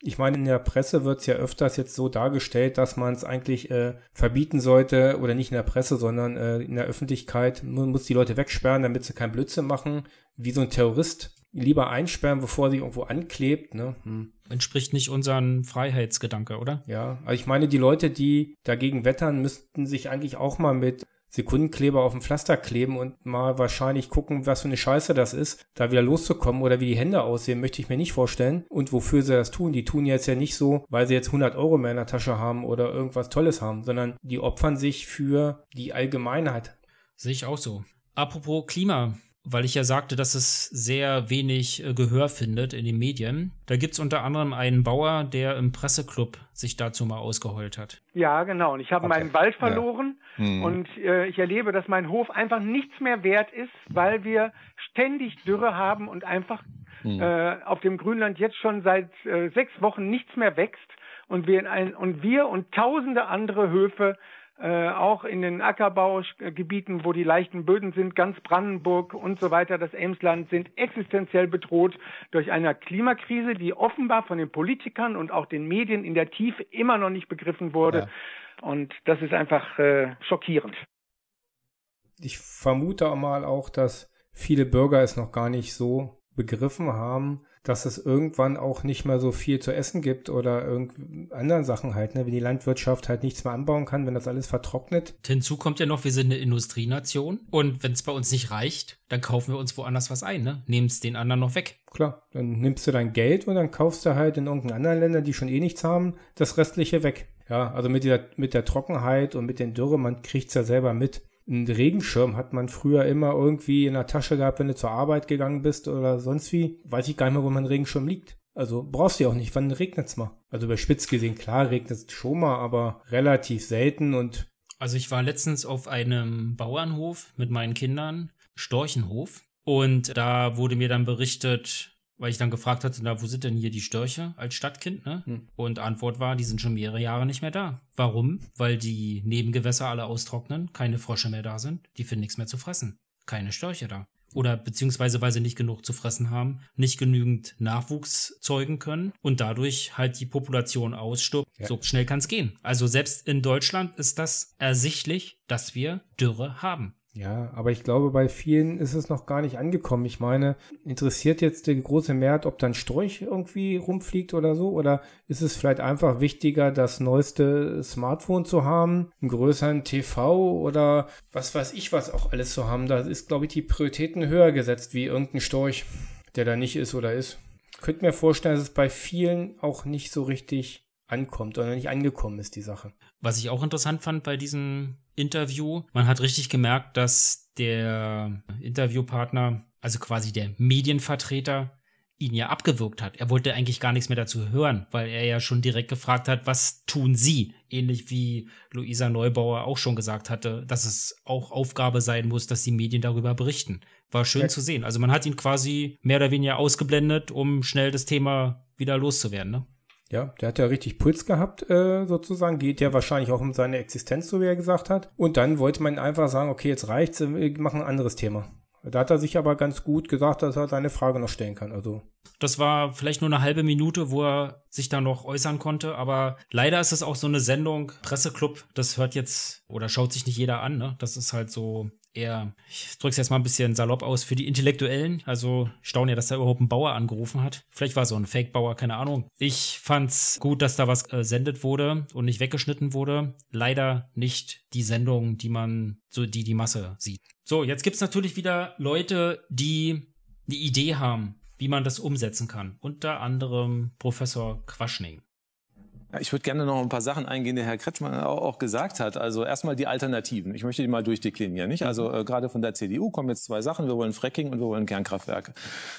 Ich meine, in der Presse wird es ja öfters jetzt so dargestellt, dass man es eigentlich äh, verbieten sollte, oder nicht in der Presse, sondern äh, in der Öffentlichkeit. Man muss die Leute wegsperren, damit sie kein Blödsinn machen, wie so ein Terrorist lieber einsperren, bevor sie irgendwo anklebt. Ne? Hm. Entspricht nicht unseren Freiheitsgedanke, oder? Ja, also ich meine, die Leute, die dagegen wettern, müssten sich eigentlich auch mal mit Sekundenkleber auf dem Pflaster kleben und mal wahrscheinlich gucken, was für eine Scheiße das ist, da wieder loszukommen oder wie die Hände aussehen, möchte ich mir nicht vorstellen. Und wofür sie das tun, die tun jetzt ja nicht so, weil sie jetzt 100 Euro mehr in der Tasche haben oder irgendwas Tolles haben, sondern die opfern sich für die Allgemeinheit. Sehe ich auch so. Apropos Klima, weil ich ja sagte, dass es sehr wenig äh, Gehör findet in den Medien. Da gibt es unter anderem einen Bauer, der im Presseclub sich dazu mal ausgeheult hat. Ja, genau. Und ich habe okay. meinen Wald verloren ja. Hm. und äh, ich erlebe, dass mein Hof einfach nichts mehr wert ist, weil wir ständig Dürre haben und einfach hm. äh, auf dem Grünland jetzt schon seit äh, sechs Wochen nichts mehr wächst und wir, in ein, und wir und tausende andere Höfe äh, auch in den Ackerbaugebieten, wo die leichten Böden sind, ganz Brandenburg und so weiter, das Emsland, sind existenziell bedroht durch eine Klimakrise, die offenbar von den Politikern und auch den Medien in der Tiefe immer noch nicht begriffen wurde. Ja. Und das ist einfach äh, schockierend. Ich vermute mal auch, dass viele Bürger es noch gar nicht so begriffen haben, dass es irgendwann auch nicht mehr so viel zu essen gibt oder irgend anderen Sachen halt, ne? wenn die Landwirtschaft halt nichts mehr anbauen kann, wenn das alles vertrocknet. Hinzu kommt ja noch, wir sind eine Industrienation und wenn es bei uns nicht reicht, dann kaufen wir uns woanders was ein, ne? Nehmen es den anderen noch weg. Klar, dann nimmst du dein Geld und dann kaufst du halt in irgendeinen anderen Ländern, die schon eh nichts haben, das restliche weg. Ja, also mit der, mit der Trockenheit und mit den Dürre, man kriegt's ja selber mit. Ein Regenschirm hat man früher immer irgendwie in der Tasche gehabt, wenn du zur Arbeit gegangen bist oder sonst wie. Weiß ich gar nicht mehr, wo mein Regenschirm liegt. Also brauchst du ja auch nicht. Wann regnet's mal? Also bei Spitz gesehen, klar regnet's schon mal, aber relativ selten und. Also ich war letztens auf einem Bauernhof mit meinen Kindern, Storchenhof. Und da wurde mir dann berichtet, weil ich dann gefragt hatte, na, wo sind denn hier die Störche als Stadtkind, ne? Hm. Und Antwort war, die sind schon mehrere Jahre nicht mehr da. Warum? Weil die Nebengewässer alle austrocknen, keine Frosche mehr da sind, die finden nichts mehr zu fressen. Keine Störche da. Oder beziehungsweise, weil sie nicht genug zu fressen haben, nicht genügend Nachwuchs zeugen können und dadurch halt die Population ausstirbt. Ja. So schnell kann es gehen. Also selbst in Deutschland ist das ersichtlich, dass wir Dürre haben. Ja, aber ich glaube, bei vielen ist es noch gar nicht angekommen. Ich meine, interessiert jetzt der große Mehrheit, ob dann Storch irgendwie rumfliegt oder so? Oder ist es vielleicht einfach wichtiger, das neueste Smartphone zu haben, einen größeren TV oder was weiß ich, was auch alles zu haben? Da ist, glaube ich, die Prioritäten höher gesetzt wie irgendein Storch, der da nicht ist oder ist. Ich könnte mir vorstellen, dass es bei vielen auch nicht so richtig ankommt oder nicht angekommen ist, die Sache. Was ich auch interessant fand bei diesem Interview. Man hat richtig gemerkt, dass der Interviewpartner, also quasi der Medienvertreter, ihn ja abgewürgt hat. Er wollte eigentlich gar nichts mehr dazu hören, weil er ja schon direkt gefragt hat, was tun Sie? Ähnlich wie Luisa Neubauer auch schon gesagt hatte, dass es auch Aufgabe sein muss, dass die Medien darüber berichten. War schön ja. zu sehen. Also man hat ihn quasi mehr oder weniger ausgeblendet, um schnell das Thema wieder loszuwerden. Ne? Ja, der hat ja richtig Puls gehabt, äh, sozusagen. Geht ja wahrscheinlich auch um seine Existenz, so wie er gesagt hat. Und dann wollte man einfach sagen, okay, jetzt reicht's, wir machen ein anderes Thema. Da hat er sich aber ganz gut gesagt, dass er seine Frage noch stellen kann. Also das war vielleicht nur eine halbe Minute, wo er sich da noch äußern konnte, aber leider ist es auch so eine Sendung, Presseclub, das hört jetzt oder schaut sich nicht jeder an, ne? Das ist halt so eher, ich drücke es jetzt mal ein bisschen salopp aus, für die Intellektuellen. Also staune ja, dass da überhaupt ein Bauer angerufen hat. Vielleicht war so ein Fake-Bauer, keine Ahnung. Ich fand's gut, dass da was äh, sendet wurde und nicht weggeschnitten wurde. Leider nicht die Sendung, die man, so die die Masse sieht. So, jetzt gibt's natürlich wieder Leute, die die Idee haben, wie man das umsetzen kann. Unter anderem Professor Quaschning. Ich würde gerne noch ein paar Sachen eingehen, die Herr Kretschmann auch, gesagt hat. Also erstmal die Alternativen. Ich möchte die mal durchdeklinieren. Nicht? Also äh, gerade von der CDU kommen jetzt zwei Sachen. Wir wollen Fracking und wir wollen Kernkraftwerke.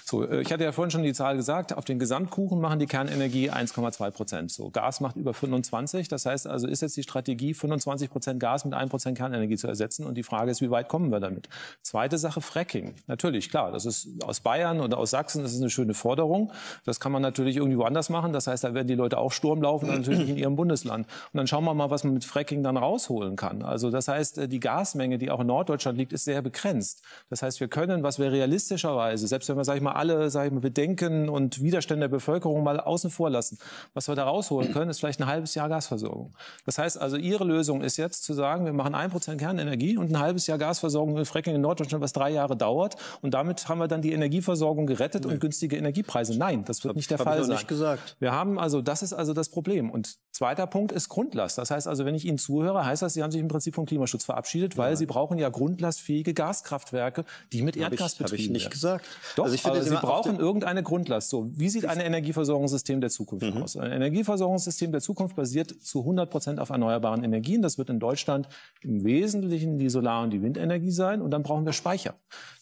So, äh, ich hatte ja vorhin schon die Zahl gesagt. Auf den Gesamtkuchen machen die Kernenergie 1,2 Prozent. So, Gas macht über 25. Das heißt also, ist jetzt die Strategie, 25 Prozent Gas mit 1 Prozent Kernenergie zu ersetzen. Und die Frage ist, wie weit kommen wir damit? Zweite Sache, Fracking. Natürlich, klar. Das ist aus Bayern oder aus Sachsen. Das ist eine schöne Forderung. Das kann man natürlich irgendwie woanders machen. Das heißt, da werden die Leute auch Sturm laufen natürlich in ihrem Bundesland. Und dann schauen wir mal, was man mit Fracking dann rausholen kann. Also das heißt, äh, die Gasmenge, die auch in Norddeutschland liegt, ist sehr begrenzt. Das heißt, wir können, was wir realistischerweise, selbst wenn wir, sag ich mal, alle, sag ich mal, Bedenken und Widerstände der Bevölkerung mal außen vor lassen, was wir da rausholen können, ist vielleicht ein halbes Jahr Gasversorgung. Das heißt also, Ihre Lösung ist jetzt zu sagen, wir machen ein Prozent Kernenergie und ein halbes Jahr Gasversorgung mit Fracking in Norddeutschland, was drei Jahre dauert. Und damit haben wir dann die Energieversorgung gerettet nee. und günstige Energiepreise. Nein, das wird nicht der Fall sein. Nicht gesagt. Wir haben also, das ist also das Problem. Und zweiter Punkt ist Grundlast. Das heißt also, wenn ich Ihnen zuhöre, heißt das, Sie haben sich im Prinzip vom Klimaschutz verabschiedet, weil ja. Sie brauchen ja grundlastfähige Gaskraftwerke, die mit Erdgas betrieben werden. Habe ich nicht gesagt. Doch, also ich finde, Sie brauchen irgendeine Grundlast. So, wie sieht ein Energieversorgungssystem der Zukunft mhm. aus? Ein Energieversorgungssystem der Zukunft basiert zu 100 Prozent auf erneuerbaren Energien. Das wird in Deutschland im Wesentlichen die Solar- und die Windenergie sein. Und dann brauchen wir Speicher.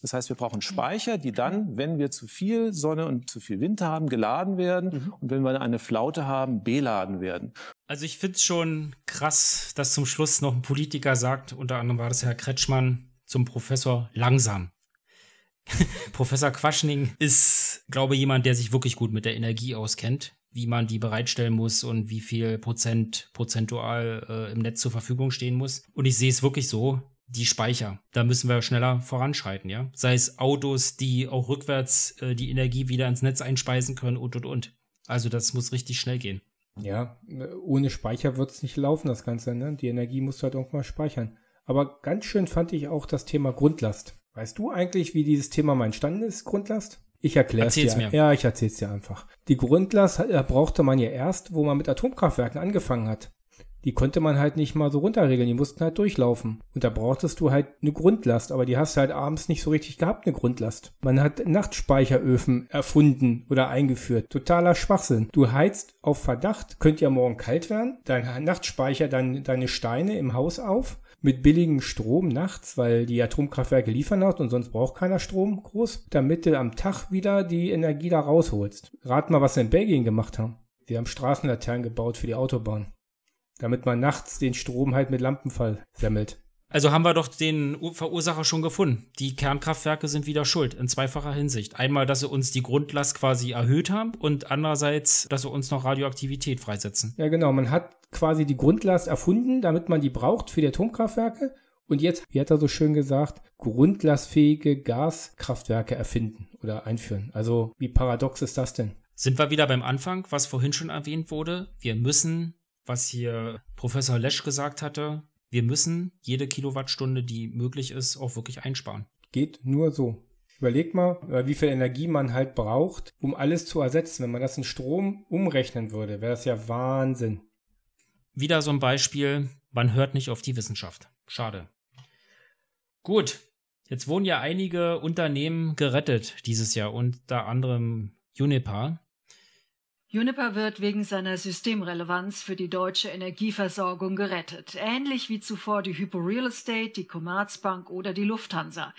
Das heißt, wir brauchen Speicher, die dann, wenn wir zu viel Sonne und zu viel Wind haben, geladen werden. Mhm. Und wenn wir eine Flaute haben, beladen werden. Also ich finde es schon krass, dass zum Schluss noch ein Politiker sagt, unter anderem war das Herr Kretschmann, zum Professor langsam. Professor Quaschning ist, glaube ich, jemand, der sich wirklich gut mit der Energie auskennt, wie man die bereitstellen muss und wie viel Prozent prozentual äh, im Netz zur Verfügung stehen muss. Und ich sehe es wirklich so, die Speicher, da müssen wir schneller voranschreiten, ja. Sei es Autos, die auch rückwärts äh, die Energie wieder ins Netz einspeisen können und und und. Also das muss richtig schnell gehen. Ja, ohne Speicher wird es nicht laufen, das Ganze. Ne? Die Energie musst du halt irgendwann speichern. Aber ganz schön fand ich auch das Thema Grundlast. Weißt du eigentlich, wie dieses Thema mal entstanden ist, Grundlast? Ich erkläre es dir. Mir. Ja, ich erzähl's dir einfach. Die Grundlast äh, brauchte man ja erst, wo man mit Atomkraftwerken angefangen hat die konnte man halt nicht mal so runterregeln, die mussten halt durchlaufen. Und da brauchtest du halt eine Grundlast, aber die hast du halt abends nicht so richtig gehabt, eine Grundlast. Man hat Nachtspeicheröfen erfunden oder eingeführt. Totaler Schwachsinn. Du heizt auf Verdacht, könnte ja morgen kalt werden, dein Nachtspeicher dann deine Steine im Haus auf mit billigem Strom nachts, weil die Atomkraftwerke liefern nachts und sonst braucht keiner Strom groß, damit du am Tag wieder die Energie da rausholst. Rat mal, was sie in Belgien gemacht haben. Sie haben Straßenlaternen gebaut für die Autobahn damit man nachts den Strom halt mit Lampenfall sammelt. Also haben wir doch den Verursacher schon gefunden. Die Kernkraftwerke sind wieder schuld in zweifacher Hinsicht. Einmal, dass sie uns die Grundlast quasi erhöht haben und andererseits, dass sie uns noch Radioaktivität freisetzen. Ja, genau. Man hat quasi die Grundlast erfunden, damit man die braucht für die Atomkraftwerke. Und jetzt, wie hat er so schön gesagt, grundlastfähige Gaskraftwerke erfinden oder einführen. Also wie paradox ist das denn? Sind wir wieder beim Anfang, was vorhin schon erwähnt wurde? Wir müssen was hier Professor Lesch gesagt hatte, wir müssen jede Kilowattstunde, die möglich ist, auch wirklich einsparen. Geht nur so. Überleg mal, äh, wie viel Energie man halt braucht, um alles zu ersetzen. Wenn man das in Strom umrechnen würde, wäre das ja Wahnsinn. Wieder so ein Beispiel, man hört nicht auf die Wissenschaft. Schade. Gut, jetzt wurden ja einige Unternehmen gerettet dieses Jahr, unter anderem Unipa. Juniper wird wegen seiner Systemrelevanz für die deutsche Energieversorgung gerettet, ähnlich wie zuvor die Hypo Real Estate, die Commerzbank oder die Lufthansa.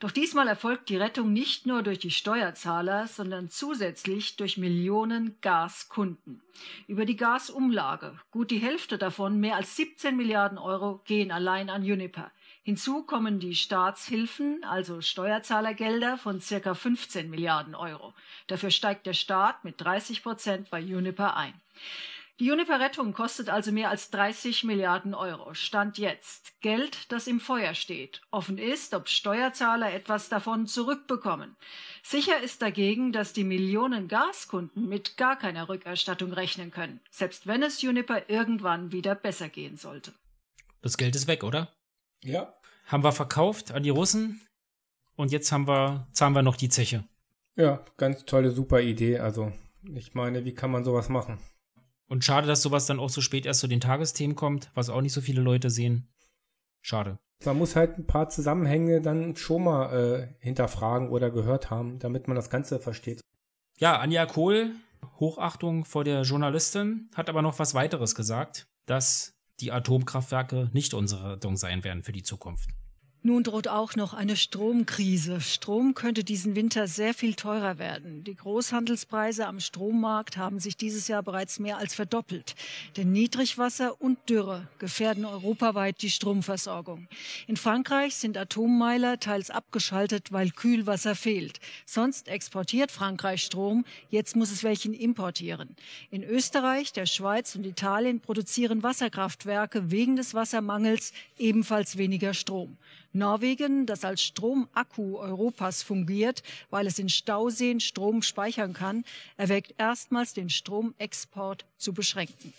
Doch diesmal erfolgt die Rettung nicht nur durch die Steuerzahler, sondern zusätzlich durch Millionen Gaskunden. Über die Gasumlage, gut die Hälfte davon, mehr als 17 Milliarden Euro, gehen allein an Juniper. Hinzu kommen die Staatshilfen, also Steuerzahlergelder von circa 15 Milliarden Euro. Dafür steigt der Staat mit 30 Prozent bei Uniper ein. Die Uniper-Rettung kostet also mehr als 30 Milliarden Euro. Stand jetzt. Geld, das im Feuer steht. Offen ist, ob Steuerzahler etwas davon zurückbekommen. Sicher ist dagegen, dass die Millionen Gaskunden mit gar keiner Rückerstattung rechnen können, selbst wenn es Uniper irgendwann wieder besser gehen sollte. Das Geld ist weg, oder? Ja. Haben wir verkauft an die Russen und jetzt haben wir, zahlen wir noch die Zeche. Ja, ganz tolle, super Idee. Also, ich meine, wie kann man sowas machen? Und schade, dass sowas dann auch so spät erst zu den Tagesthemen kommt, was auch nicht so viele Leute sehen. Schade. Man muss halt ein paar Zusammenhänge dann schon mal äh, hinterfragen oder gehört haben, damit man das Ganze versteht. Ja, Anja Kohl, Hochachtung vor der Journalistin, hat aber noch was weiteres gesagt, dass die Atomkraftwerke nicht unsere Rettung sein werden für die Zukunft. Nun droht auch noch eine Stromkrise. Strom könnte diesen Winter sehr viel teurer werden. Die Großhandelspreise am Strommarkt haben sich dieses Jahr bereits mehr als verdoppelt. Denn Niedrigwasser und Dürre gefährden europaweit die Stromversorgung. In Frankreich sind Atommeiler teils abgeschaltet, weil Kühlwasser fehlt. Sonst exportiert Frankreich Strom, jetzt muss es welchen importieren. In Österreich, der Schweiz und Italien produzieren Wasserkraftwerke wegen des Wassermangels ebenfalls weniger Strom. Norwegen, das als Stromakku Europas fungiert, weil es in Stauseen Strom speichern kann, erwägt erstmals den Stromexport zu beschränken.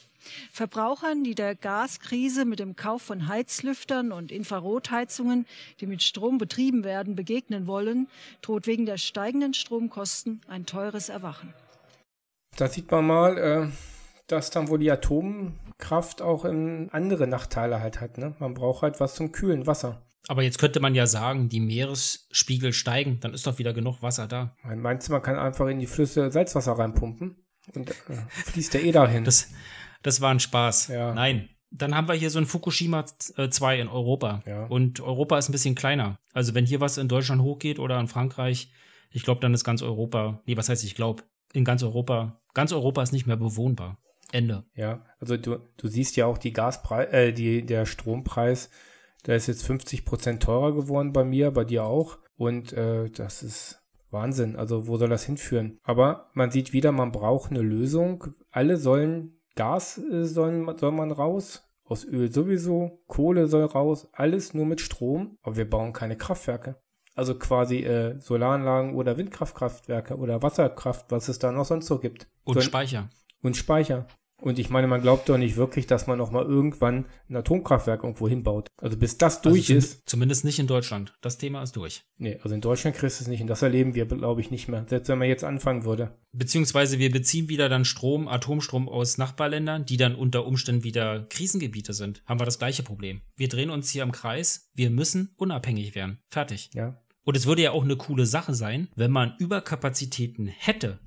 Verbrauchern, die der Gaskrise mit dem Kauf von Heizlüftern und Infrarotheizungen, die mit Strom betrieben werden, begegnen wollen, droht wegen der steigenden Stromkosten ein teures Erwachen. Da sieht man mal, äh, dass dann wohl die Atomkraft auch andere Nachteile halt hat. Ne? Man braucht halt was zum kühlen Wasser. Aber jetzt könnte man ja sagen, die Meeresspiegel steigen, dann ist doch wieder genug Wasser da. Meinst du, man kann einfach in die Flüsse Salzwasser reinpumpen? Und äh, fließt der eh dahin. Das, das war ein Spaß. Ja. Nein. Dann haben wir hier so ein Fukushima 2 in Europa. Ja. Und Europa ist ein bisschen kleiner. Also wenn hier was in Deutschland hochgeht oder in Frankreich, ich glaube, dann ist ganz Europa, nee, was heißt ich glaube, in ganz Europa, ganz Europa ist nicht mehr bewohnbar. Ende. Ja, also du, du siehst ja auch die Gaspreis, äh, die, der Strompreis der ist jetzt 50 Prozent teurer geworden bei mir, bei dir auch. Und äh, das ist Wahnsinn. Also wo soll das hinführen? Aber man sieht wieder, man braucht eine Lösung. Alle sollen, Gas äh, sollen, soll man raus. Aus Öl sowieso, Kohle soll raus, alles nur mit Strom. Aber wir bauen keine Kraftwerke. Also quasi äh, Solaranlagen oder Windkraftkraftwerke oder Wasserkraft, was es da noch sonst so gibt. Und so, Speicher. Und Speicher. Und ich meine, man glaubt doch nicht wirklich, dass man noch mal irgendwann ein Atomkraftwerk irgendwo hinbaut. Also bis das also durch also ist. Zumindest nicht in Deutschland. Das Thema ist durch. Nee, also in Deutschland kriegst du es nicht. Und das erleben wir, glaube ich, nicht mehr. Selbst wenn man jetzt anfangen würde. Beziehungsweise wir beziehen wieder dann Strom, Atomstrom aus Nachbarländern, die dann unter Umständen wieder Krisengebiete sind. Haben wir das gleiche Problem. Wir drehen uns hier im Kreis. Wir müssen unabhängig werden. Fertig. Ja. Und es würde ja auch eine coole Sache sein, wenn man Überkapazitäten hätte,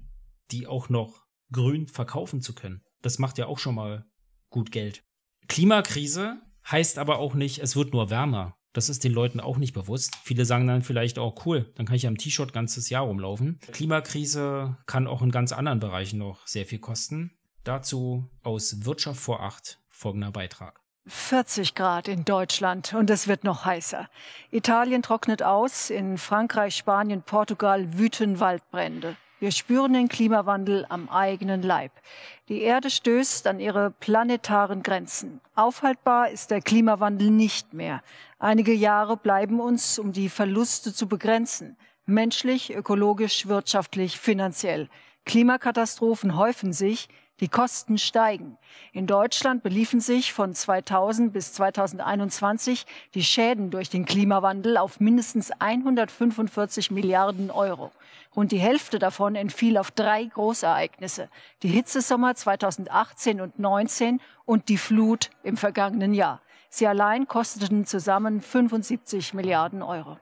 die auch noch grün verkaufen zu können. Das macht ja auch schon mal gut Geld. Klimakrise heißt aber auch nicht, es wird nur wärmer. Das ist den Leuten auch nicht bewusst. Viele sagen dann vielleicht auch, cool, dann kann ich am T-Shirt ganzes Jahr rumlaufen. Klimakrise kann auch in ganz anderen Bereichen noch sehr viel kosten. Dazu aus Wirtschaft vor acht folgender Beitrag. 40 Grad in Deutschland und es wird noch heißer. Italien trocknet aus, in Frankreich, Spanien, Portugal wüten Waldbrände. Wir spüren den Klimawandel am eigenen Leib. Die Erde stößt an ihre planetaren Grenzen. Aufhaltbar ist der Klimawandel nicht mehr. Einige Jahre bleiben uns, um die Verluste zu begrenzen. Menschlich, ökologisch, wirtschaftlich, finanziell. Klimakatastrophen häufen sich, die Kosten steigen. In Deutschland beliefen sich von 2000 bis 2021 die Schäden durch den Klimawandel auf mindestens 145 Milliarden Euro. Rund die Hälfte davon entfiel auf drei Großereignisse. Die Hitzesommer 2018 und 19 und die Flut im vergangenen Jahr. Sie allein kosteten zusammen 75 Milliarden Euro.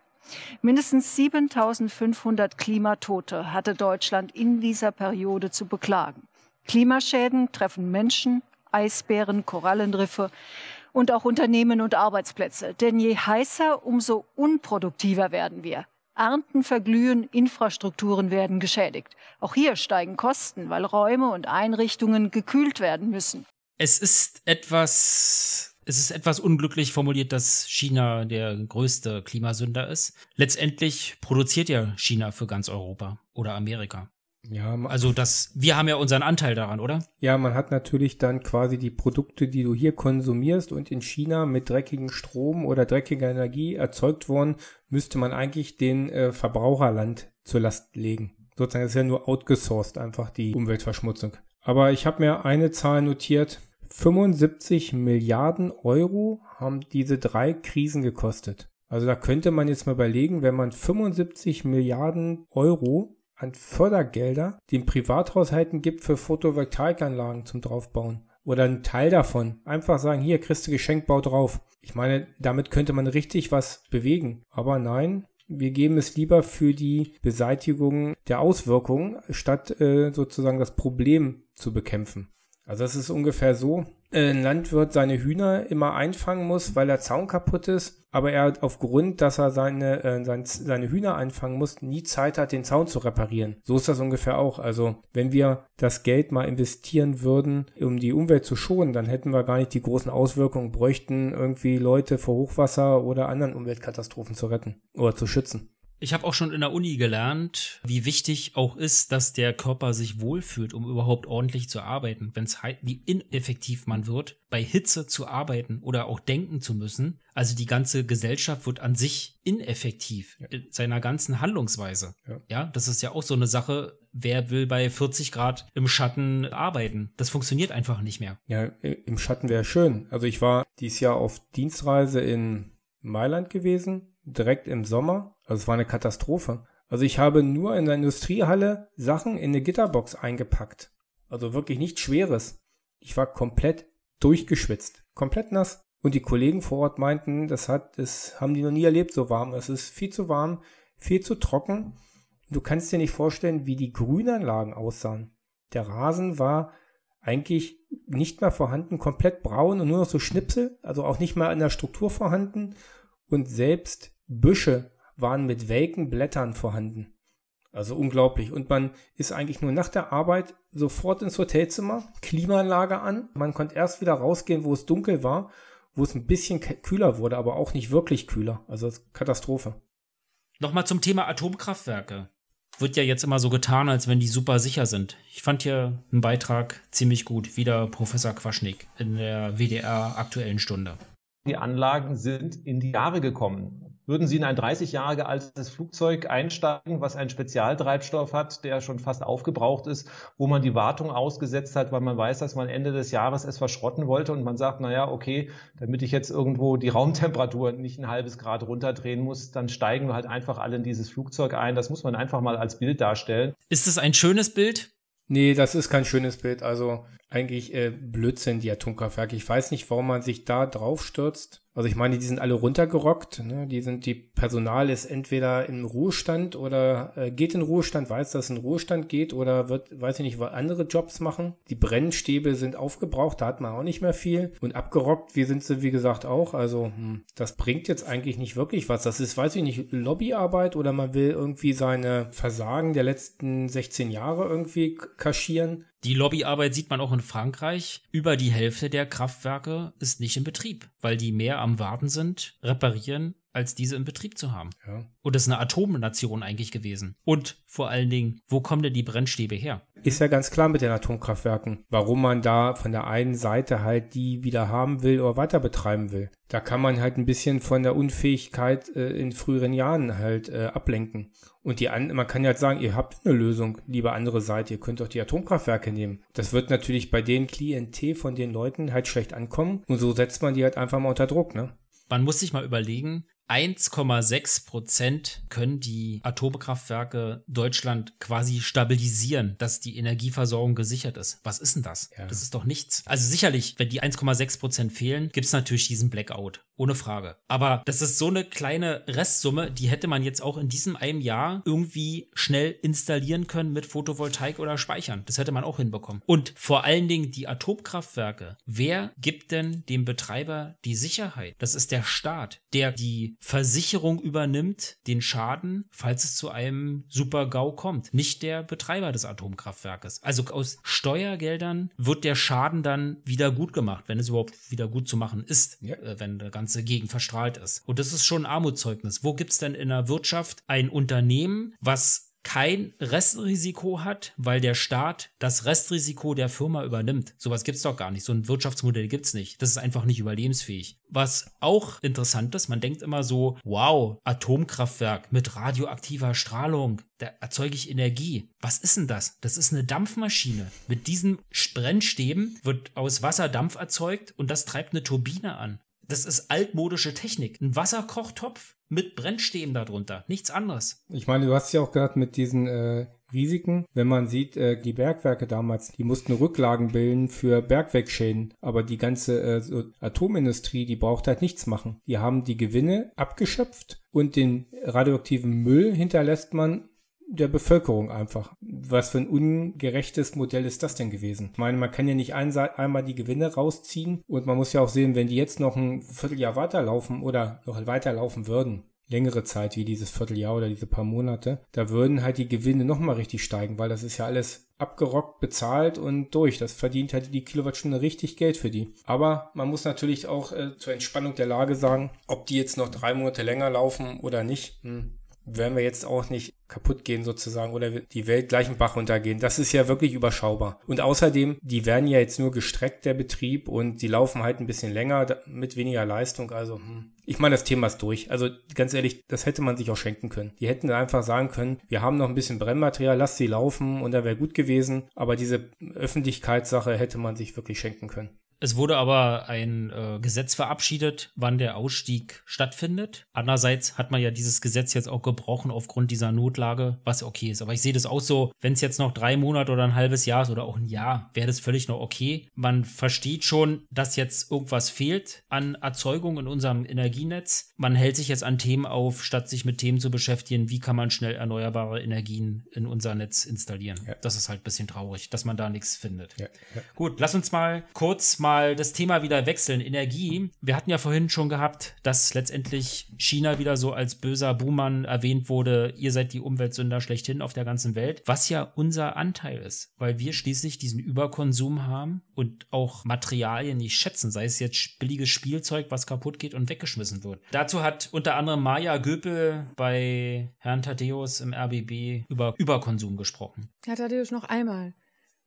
Mindestens 7500 Klimatote hatte Deutschland in dieser Periode zu beklagen. Klimaschäden treffen Menschen, Eisbären, Korallenriffe und auch Unternehmen und Arbeitsplätze. Denn je heißer, umso unproduktiver werden wir. Ernten verglühen, Infrastrukturen werden geschädigt. Auch hier steigen Kosten, weil Räume und Einrichtungen gekühlt werden müssen. Es ist etwas es ist etwas unglücklich formuliert, dass China der größte Klimasünder ist. Letztendlich produziert ja China für ganz Europa oder Amerika. Ja, also das, wir haben ja unseren Anteil daran, oder? Ja, man hat natürlich dann quasi die Produkte, die du hier konsumierst und in China mit dreckigem Strom oder dreckiger Energie erzeugt worden, müsste man eigentlich den äh, Verbraucherland zur Last legen. Sozusagen ist ja nur outgesourced einfach die Umweltverschmutzung. Aber ich habe mir eine Zahl notiert. 75 Milliarden Euro haben diese drei Krisen gekostet. Also da könnte man jetzt mal überlegen, wenn man 75 Milliarden Euro an Fördergelder den Privathaushalten gibt für Photovoltaikanlagen zum draufbauen. Oder einen Teil davon. Einfach sagen, hier kriegst du Geschenk, bau drauf. Ich meine, damit könnte man richtig was bewegen. Aber nein, wir geben es lieber für die Beseitigung der Auswirkungen, statt äh, sozusagen das Problem zu bekämpfen. Also das ist ungefähr so, ein Landwirt seine Hühner immer einfangen muss, weil der Zaun kaputt ist, aber er aufgrund, dass er seine, äh, seine, seine Hühner einfangen muss, nie Zeit hat, den Zaun zu reparieren. So ist das ungefähr auch. Also wenn wir das Geld mal investieren würden, um die Umwelt zu schonen, dann hätten wir gar nicht die großen Auswirkungen, bräuchten irgendwie Leute vor Hochwasser oder anderen Umweltkatastrophen zu retten oder zu schützen. Ich habe auch schon in der Uni gelernt, wie wichtig auch ist, dass der Körper sich wohlfühlt, um überhaupt ordentlich zu arbeiten. Wenn es halt, wie ineffektiv man wird, bei Hitze zu arbeiten oder auch denken zu müssen. Also die ganze Gesellschaft wird an sich ineffektiv ja. in seiner ganzen Handlungsweise. Ja. ja, das ist ja auch so eine Sache. Wer will bei 40 Grad im Schatten arbeiten? Das funktioniert einfach nicht mehr. Ja, im Schatten wäre schön. Also ich war dieses Jahr auf Dienstreise in Mailand gewesen, direkt im Sommer also es war eine Katastrophe. Also ich habe nur in der Industriehalle Sachen in eine Gitterbox eingepackt. Also wirklich nichts Schweres. Ich war komplett durchgeschwitzt, komplett nass. Und die Kollegen vor Ort meinten, das hat, das haben die noch nie erlebt, so warm. Es ist viel zu warm, viel zu trocken. Du kannst dir nicht vorstellen, wie die Grünanlagen aussahen. Der Rasen war eigentlich nicht mehr vorhanden, komplett braun und nur noch so Schnipsel, also auch nicht mehr in der Struktur vorhanden. Und selbst Büsche waren mit welken Blättern vorhanden. Also unglaublich. Und man ist eigentlich nur nach der Arbeit sofort ins Hotelzimmer, Klimaanlage an. Man konnte erst wieder rausgehen, wo es dunkel war, wo es ein bisschen kühler wurde, aber auch nicht wirklich kühler. Also Katastrophe. Nochmal zum Thema Atomkraftwerke. Wird ja jetzt immer so getan, als wenn die super sicher sind. Ich fand hier einen Beitrag ziemlich gut. Wieder Professor Quaschnik in der WDR aktuellen Stunde. Die Anlagen sind in die Jahre gekommen. Würden Sie in ein 30 Jahre altes Flugzeug einsteigen, was einen Spezialtreibstoff hat, der schon fast aufgebraucht ist, wo man die Wartung ausgesetzt hat, weil man weiß, dass man Ende des Jahres es verschrotten wollte und man sagt, na ja, okay, damit ich jetzt irgendwo die Raumtemperatur nicht ein halbes Grad runterdrehen muss, dann steigen wir halt einfach alle in dieses Flugzeug ein. Das muss man einfach mal als Bild darstellen. Ist es ein schönes Bild? Nee, das ist kein schönes Bild. Also eigentlich äh, Blödsinn, die Atomkraftwerke. Ich weiß nicht, warum man sich da drauf stürzt. Also ich meine, die sind alle runtergerockt. Ne? Die sind, die Personal ist entweder im Ruhestand oder äh, geht in Ruhestand, weiß, dass in Ruhestand geht oder wird, weiß ich nicht, andere Jobs machen. Die Brennstäbe sind aufgebraucht, da hat man auch nicht mehr viel. Und abgerockt, wie sind sie, wie gesagt, auch. Also hm, das bringt jetzt eigentlich nicht wirklich was. Das ist, weiß ich nicht, Lobbyarbeit oder man will irgendwie seine Versagen der letzten 16 Jahre irgendwie kaschieren. Die Lobbyarbeit sieht man auch in Frankreich. Über die Hälfte der Kraftwerke ist nicht in Betrieb, weil die mehr am Warten sind, reparieren, als diese in Betrieb zu haben. Ja. Und das ist eine Atomnation eigentlich gewesen. Und vor allen Dingen, wo kommen denn die Brennstäbe her? Ist ja ganz klar mit den Atomkraftwerken, warum man da von der einen Seite halt die wieder haben will oder weiter betreiben will. Da kann man halt ein bisschen von der Unfähigkeit äh, in früheren Jahren halt äh, ablenken. Und die an, man kann ja halt sagen, ihr habt eine Lösung, liebe andere Seite, ihr könnt doch die Atomkraftwerke nehmen. Das wird natürlich bei den Klientel von den Leuten halt schlecht ankommen und so setzt man die halt einfach mal unter Druck, ne? Man muss sich mal überlegen, 1,6 Prozent können die Atomkraftwerke Deutschland quasi stabilisieren, dass die Energieversorgung gesichert ist. Was ist denn das? Ja. Das ist doch nichts. Also sicherlich, wenn die 1,6 Prozent fehlen, gibt es natürlich diesen Blackout. Ohne Frage. Aber das ist so eine kleine Restsumme, die hätte man jetzt auch in diesem einem Jahr irgendwie schnell installieren können mit Photovoltaik oder Speichern. Das hätte man auch hinbekommen. Und vor allen Dingen die Atomkraftwerke. Wer gibt denn dem Betreiber die Sicherheit? Das ist der Staat, der die Versicherung übernimmt den Schaden, falls es zu einem Super-GAU kommt. Nicht der Betreiber des Atomkraftwerkes. Also aus Steuergeldern wird der Schaden dann wieder gut gemacht, wenn es überhaupt wieder gut zu machen ist, ja. äh, wenn der ganze Gegend verstrahlt ist. Und das ist schon ein Armutszeugnis. Wo gibt es denn in der Wirtschaft ein Unternehmen, was kein Restrisiko hat, weil der Staat das Restrisiko der Firma übernimmt. Sowas gibt es doch gar nicht. So ein Wirtschaftsmodell gibt es nicht. Das ist einfach nicht überlebensfähig. Was auch interessant ist, man denkt immer so, wow, Atomkraftwerk mit radioaktiver Strahlung, da erzeuge ich Energie. Was ist denn das? Das ist eine Dampfmaschine. Mit diesen Brennstäben wird aus Wasser Dampf erzeugt und das treibt eine Turbine an. Das ist altmodische Technik. Ein Wasserkochtopf mit Brennstäben darunter. Nichts anderes. Ich meine, du hast ja auch gesagt mit diesen äh, Risiken. Wenn man sieht, äh, die Bergwerke damals, die mussten Rücklagen bilden für Bergwerkschäden. Aber die ganze äh, so Atomindustrie, die braucht halt nichts machen. Die haben die Gewinne abgeschöpft und den radioaktiven Müll hinterlässt man der Bevölkerung einfach. Was für ein ungerechtes Modell ist das denn gewesen? Ich meine, man kann ja nicht ein, einmal die Gewinne rausziehen und man muss ja auch sehen, wenn die jetzt noch ein Vierteljahr weiterlaufen oder noch weiterlaufen würden, längere Zeit wie dieses Vierteljahr oder diese paar Monate, da würden halt die Gewinne nochmal richtig steigen, weil das ist ja alles abgerockt, bezahlt und durch. Das verdient halt die Kilowattstunde richtig Geld für die. Aber man muss natürlich auch äh, zur Entspannung der Lage sagen, ob die jetzt noch drei Monate länger laufen oder nicht. Hm werden wir jetzt auch nicht kaputt gehen sozusagen oder die Welt gleich im Bach runtergehen. Das ist ja wirklich überschaubar. Und außerdem, die werden ja jetzt nur gestreckt, der Betrieb, und die laufen halt ein bisschen länger mit weniger Leistung. Also, hm. ich meine, das Thema ist durch. Also ganz ehrlich, das hätte man sich auch schenken können. Die hätten einfach sagen können, wir haben noch ein bisschen Brennmaterial, lasst sie laufen und da wäre gut gewesen. Aber diese Öffentlichkeitssache hätte man sich wirklich schenken können. Es wurde aber ein äh, Gesetz verabschiedet, wann der Ausstieg stattfindet. Andererseits hat man ja dieses Gesetz jetzt auch gebrochen aufgrund dieser Notlage, was okay ist. Aber ich sehe das auch so, wenn es jetzt noch drei Monate oder ein halbes Jahr ist oder auch ein Jahr, wäre das völlig noch okay. Man versteht schon, dass jetzt irgendwas fehlt an Erzeugung in unserem Energienetz. Man hält sich jetzt an Themen auf, statt sich mit Themen zu beschäftigen, wie kann man schnell erneuerbare Energien in unser Netz installieren. Ja. Das ist halt ein bisschen traurig, dass man da nichts findet. Ja, ja. Gut, lass uns mal kurz mal das Thema wieder wechseln. Energie. Wir hatten ja vorhin schon gehabt, dass letztendlich China wieder so als böser Buhmann erwähnt wurde. Ihr seid die Umweltsünder schlechthin auf der ganzen Welt. Was ja unser Anteil ist, weil wir schließlich diesen Überkonsum haben und auch Materialien nicht schätzen, sei es jetzt billiges Spielzeug, was kaputt geht und weggeschmissen wird. Dazu hat unter anderem Maja Göpel bei Herrn Thaddeus im RBB über Überkonsum gesprochen. Herr Thaddeus, noch einmal.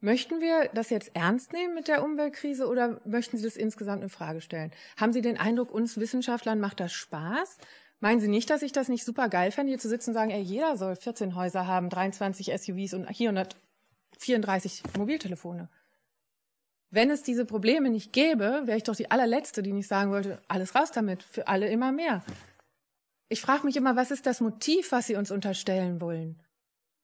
Möchten wir das jetzt ernst nehmen mit der Umweltkrise oder möchten Sie das insgesamt in Frage stellen? Haben Sie den Eindruck, uns Wissenschaftlern macht das Spaß? Meinen Sie nicht, dass ich das nicht super geil fände, hier zu sitzen und sagen, ey, jeder soll 14 Häuser haben, 23 SUVs und 434 Mobiltelefone? Wenn es diese Probleme nicht gäbe, wäre ich doch die allerletzte, die nicht sagen wollte, alles raus damit, für alle immer mehr. Ich frage mich immer, was ist das Motiv, was Sie uns unterstellen wollen?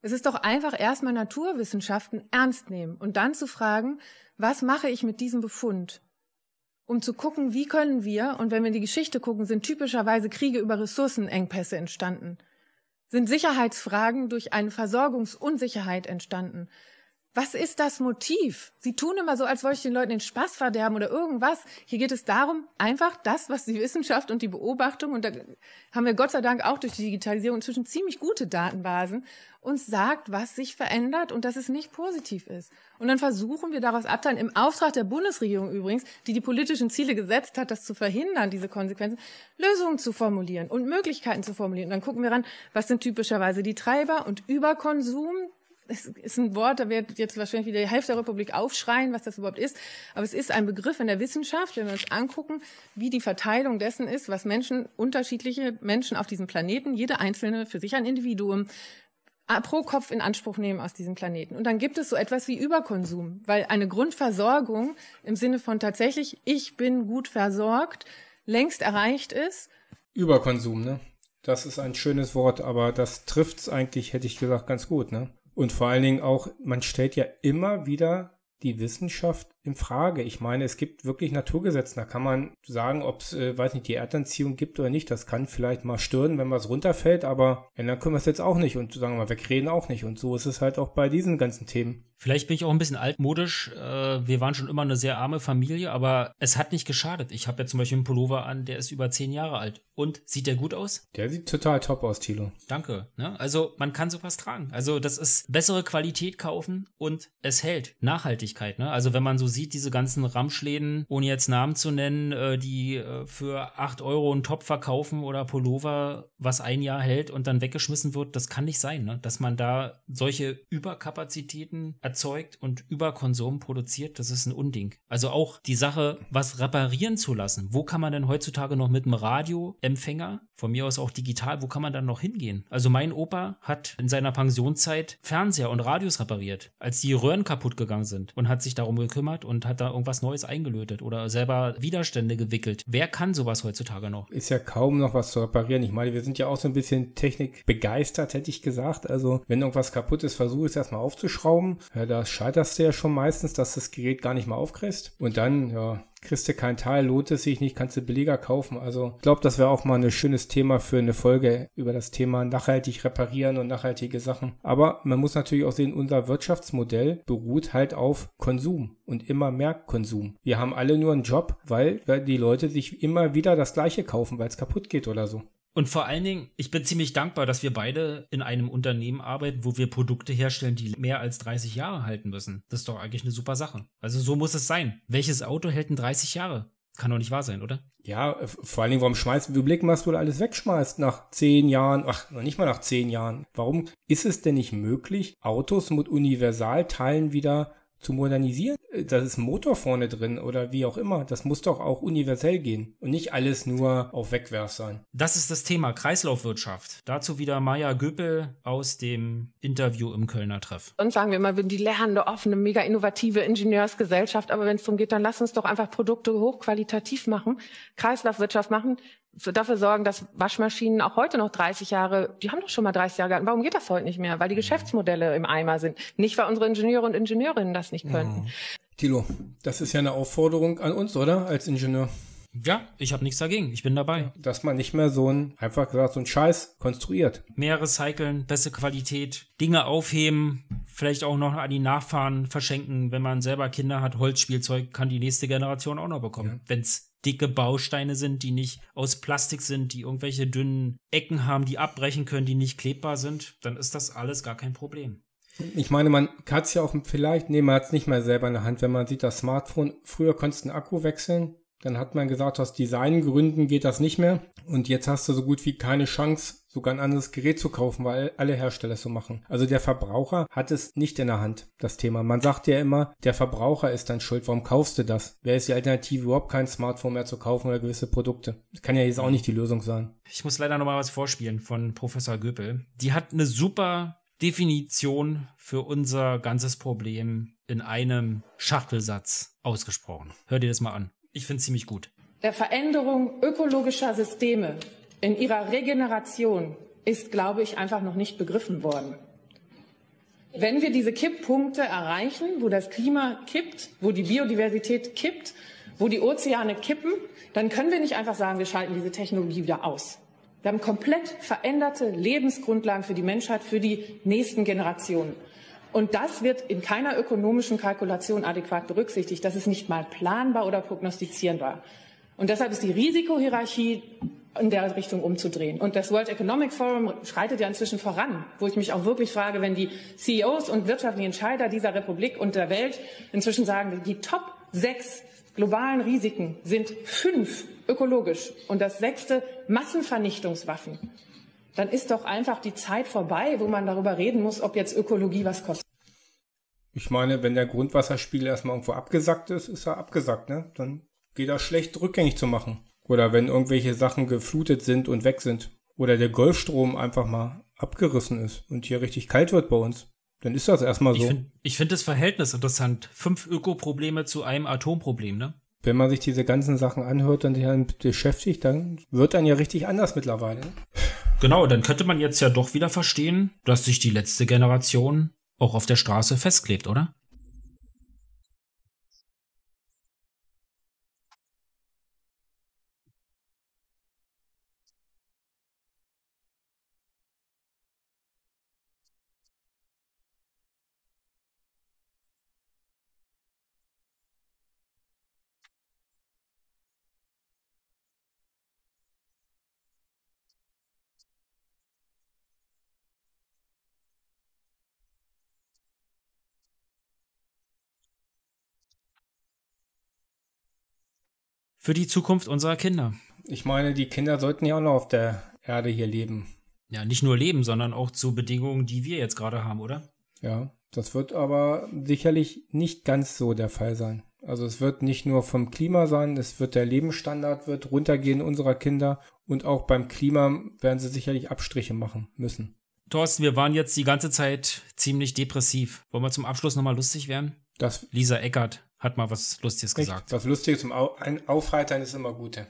Es ist doch einfach erstmal Naturwissenschaften ernst nehmen und dann zu fragen, was mache ich mit diesem Befund? Um zu gucken, wie können wir, und wenn wir in die Geschichte gucken, sind typischerweise Kriege über Ressourcenengpässe entstanden. Sind Sicherheitsfragen durch eine Versorgungsunsicherheit entstanden? Was ist das Motiv? Sie tun immer so, als wollte ich den Leuten den Spaß verderben oder irgendwas. Hier geht es darum, einfach das, was die Wissenschaft und die Beobachtung, und da haben wir Gott sei Dank auch durch die Digitalisierung inzwischen ziemlich gute Datenbasen, uns sagt, was sich verändert und dass es nicht positiv ist. Und dann versuchen wir daraus abteilen, im Auftrag der Bundesregierung übrigens, die die politischen Ziele gesetzt hat, das zu verhindern, diese Konsequenzen, Lösungen zu formulieren und Möglichkeiten zu formulieren. Und dann gucken wir ran, was sind typischerweise die Treiber und Überkonsum, es ist ein Wort, da wird jetzt wahrscheinlich wieder die Hälfte der Republik aufschreien, was das überhaupt ist. Aber es ist ein Begriff in der Wissenschaft, wenn wir uns angucken, wie die Verteilung dessen ist, was Menschen, unterschiedliche Menschen auf diesem Planeten, jede einzelne für sich ein Individuum, pro Kopf in Anspruch nehmen aus diesem Planeten. Und dann gibt es so etwas wie Überkonsum, weil eine Grundversorgung im Sinne von tatsächlich, ich bin gut versorgt, längst erreicht ist. Überkonsum, ne? Das ist ein schönes Wort, aber das trifft's eigentlich, hätte ich gesagt, ganz gut, ne? Und vor allen Dingen auch, man stellt ja immer wieder die Wissenschaft in Frage. Ich meine, es gibt wirklich Naturgesetze. Da kann man sagen, ob es, äh, weiß nicht, die Erdanziehung gibt oder nicht. Das kann vielleicht mal stören, wenn was runterfällt, aber ändern können wir es jetzt auch nicht und sagen wir mal, wegreden auch nicht. Und so ist es halt auch bei diesen ganzen Themen. Vielleicht bin ich auch ein bisschen altmodisch. Äh, wir waren schon immer eine sehr arme Familie, aber es hat nicht geschadet. Ich habe ja zum Beispiel einen Pullover an, der ist über zehn Jahre alt. Und sieht der gut aus? Der sieht total top aus, Tilo. Danke. Ne? Also man kann sowas tragen. Also das ist bessere Qualität kaufen und es hält. Nachhaltigkeit. Ne? Also wenn man so sieht, diese ganzen Ramschläden, ohne jetzt Namen zu nennen, äh, die äh, für 8 Euro einen Top verkaufen oder Pullover, was ein Jahr hält und dann weggeschmissen wird, das kann nicht sein, ne? dass man da solche Überkapazitäten erzeugt und Überkonsum produziert, das ist ein Unding. Also auch die Sache, was reparieren zu lassen. Wo kann man denn heutzutage noch mit einem Radioempfänger, von mir aus auch digital, wo kann man dann noch hingehen? Also mein Opa hat in seiner Pensionszeit Fernseher und Radios repariert, als die Röhren kaputt gegangen sind und hat sich darum gekümmert und hat da irgendwas Neues eingelötet oder selber Widerstände gewickelt. Wer kann sowas heutzutage noch? Ist ja kaum noch was zu reparieren. Ich meine, wir sind ja auch so ein bisschen technikbegeistert, hätte ich gesagt. Also, wenn irgendwas kaputt ist, versuche es erstmal aufzuschrauben. Ja, da scheiterst du ja schon meistens, dass das Gerät gar nicht mehr aufkriegst. Und dann, ja, kriegst du keinen Teil, lohnt es sich nicht, kannst du billiger kaufen. Also ich glaube, das wäre auch mal ein schönes Thema für eine Folge über das Thema nachhaltig reparieren und nachhaltige Sachen. Aber man muss natürlich auch sehen, unser Wirtschaftsmodell beruht halt auf Konsum und immer mehr Konsum. Wir haben alle nur einen Job, weil die Leute sich immer wieder das gleiche kaufen, weil es kaputt geht oder so. Und vor allen Dingen, ich bin ziemlich dankbar, dass wir beide in einem Unternehmen arbeiten, wo wir Produkte herstellen, die mehr als 30 Jahre halten müssen. Das ist doch eigentlich eine super Sache. Also so muss es sein. Welches Auto hält denn 30 Jahre? Kann doch nicht wahr sein, oder? Ja, vor allen Dingen, warum schmeißt du Blick, was du alles wegschmeißt nach zehn Jahren, ach, noch nicht mal nach zehn Jahren. Warum ist es denn nicht möglich, Autos mit Universalteilen wieder zu modernisieren. Da ist ein Motor vorne drin oder wie auch immer. Das muss doch auch universell gehen und nicht alles nur auf Wegwerf sein. Das ist das Thema Kreislaufwirtschaft. Dazu wieder Maya Göpel aus dem Interview im Kölner Treff. Und sagen wir immer, wir sind die lernende, offene, mega innovative Ingenieursgesellschaft. Aber wenn es darum geht, dann lass uns doch einfach Produkte hochqualitativ machen, Kreislaufwirtschaft machen, dafür sorgen, dass Waschmaschinen auch heute noch 30 Jahre, die haben doch schon mal 30 Jahre gehabt. Warum geht das heute nicht mehr? Weil die Geschäftsmodelle im Eimer sind. Nicht, weil unsere Ingenieure und Ingenieurinnen das nicht können. Mhm. Tilo, das ist ja eine Aufforderung an uns, oder? Als Ingenieur. Ja, ich habe nichts dagegen. Ich bin dabei. Dass man nicht mehr so ein, einfach gesagt, so ein Scheiß konstruiert. Mehr recyceln, bessere Qualität, Dinge aufheben, vielleicht auch noch an die Nachfahren verschenken. Wenn man selber Kinder hat, Holzspielzeug kann die nächste Generation auch noch bekommen. Ja. Wenn's dicke Bausteine sind, die nicht aus Plastik sind, die irgendwelche dünnen Ecken haben, die abbrechen können, die nicht klebbar sind, dann ist das alles gar kein Problem. Ich meine, man hat es ja auch vielleicht, nee, man hat es nicht mehr selber in der Hand. Wenn man sieht, das Smartphone, früher konntest du einen Akku wechseln, dann hat man gesagt, aus Designgründen geht das nicht mehr. Und jetzt hast du so gut wie keine Chance, sogar ein anderes Gerät zu kaufen, weil alle Hersteller es so machen. Also der Verbraucher hat es nicht in der Hand, das Thema. Man sagt ja immer, der Verbraucher ist dann schuld. Warum kaufst du das? Wer ist die Alternative, überhaupt kein Smartphone mehr zu kaufen oder gewisse Produkte? Das kann ja jetzt auch nicht die Lösung sein. Ich muss leider noch mal was vorspielen von Professor Göpel. Die hat eine super Definition für unser ganzes Problem in einem Schachtelsatz ausgesprochen. Hör dir das mal an. Ich finde es ziemlich gut. Der Veränderung ökologischer Systeme in ihrer Regeneration ist, glaube ich, einfach noch nicht begriffen worden. Wenn wir diese Kipppunkte erreichen, wo das Klima kippt, wo die Biodiversität kippt, wo die Ozeane kippen, dann können wir nicht einfach sagen, wir schalten diese Technologie wieder aus. Wir haben komplett veränderte Lebensgrundlagen für die Menschheit, für die nächsten Generationen. Und das wird in keiner ökonomischen Kalkulation adäquat berücksichtigt. Das ist nicht mal planbar oder prognostizierbar. Und deshalb ist die Risikohierarchie in der Richtung umzudrehen. Und das World Economic Forum schreitet ja inzwischen voran, wo ich mich auch wirklich frage, wenn die CEOs und wirtschaftlichen Entscheider dieser Republik und der Welt inzwischen sagen, die Top sechs globalen Risiken sind fünf ökologisch und das sechste Massenvernichtungswaffen, dann ist doch einfach die Zeit vorbei, wo man darüber reden muss, ob jetzt Ökologie was kostet. Ich meine, wenn der Grundwasserspiegel erstmal irgendwo abgesackt ist, ist er abgesackt, ne? Dann geht er schlecht rückgängig zu machen. Oder wenn irgendwelche Sachen geflutet sind und weg sind. Oder der Golfstrom einfach mal abgerissen ist und hier richtig kalt wird bei uns. Dann ist das erstmal so. Ich finde find das Verhältnis interessant. Fünf Ökoprobleme zu einem Atomproblem, ne? Wenn man sich diese ganzen Sachen anhört und sich dann beschäftigt, dann wird dann ja richtig anders mittlerweile. Ne? Genau, dann könnte man jetzt ja doch wieder verstehen, dass sich die letzte Generation auch auf der Straße festklebt, oder? Für die Zukunft unserer Kinder. Ich meine, die Kinder sollten ja auch noch auf der Erde hier leben. Ja, nicht nur leben, sondern auch zu Bedingungen, die wir jetzt gerade haben, oder? Ja, das wird aber sicherlich nicht ganz so der Fall sein. Also es wird nicht nur vom Klima sein, es wird der Lebensstandard wird runtergehen unserer Kinder und auch beim Klima werden sie sicherlich Abstriche machen müssen. Thorsten, wir waren jetzt die ganze Zeit ziemlich depressiv. Wollen wir zum Abschluss nochmal lustig werden? Das Lisa Eckert hat mal was Lustiges Richtig, gesagt. Was Lustiges zum Aufheitern ist immer gut.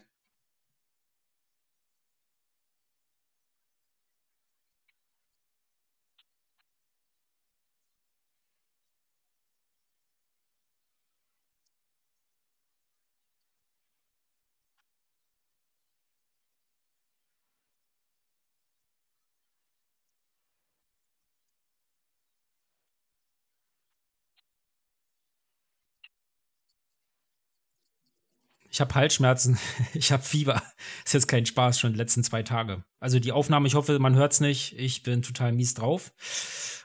Ich habe Halsschmerzen, ich habe Fieber. Ist jetzt kein Spaß, schon die letzten zwei Tage. Also die Aufnahme, ich hoffe, man hört es nicht. Ich bin total mies drauf.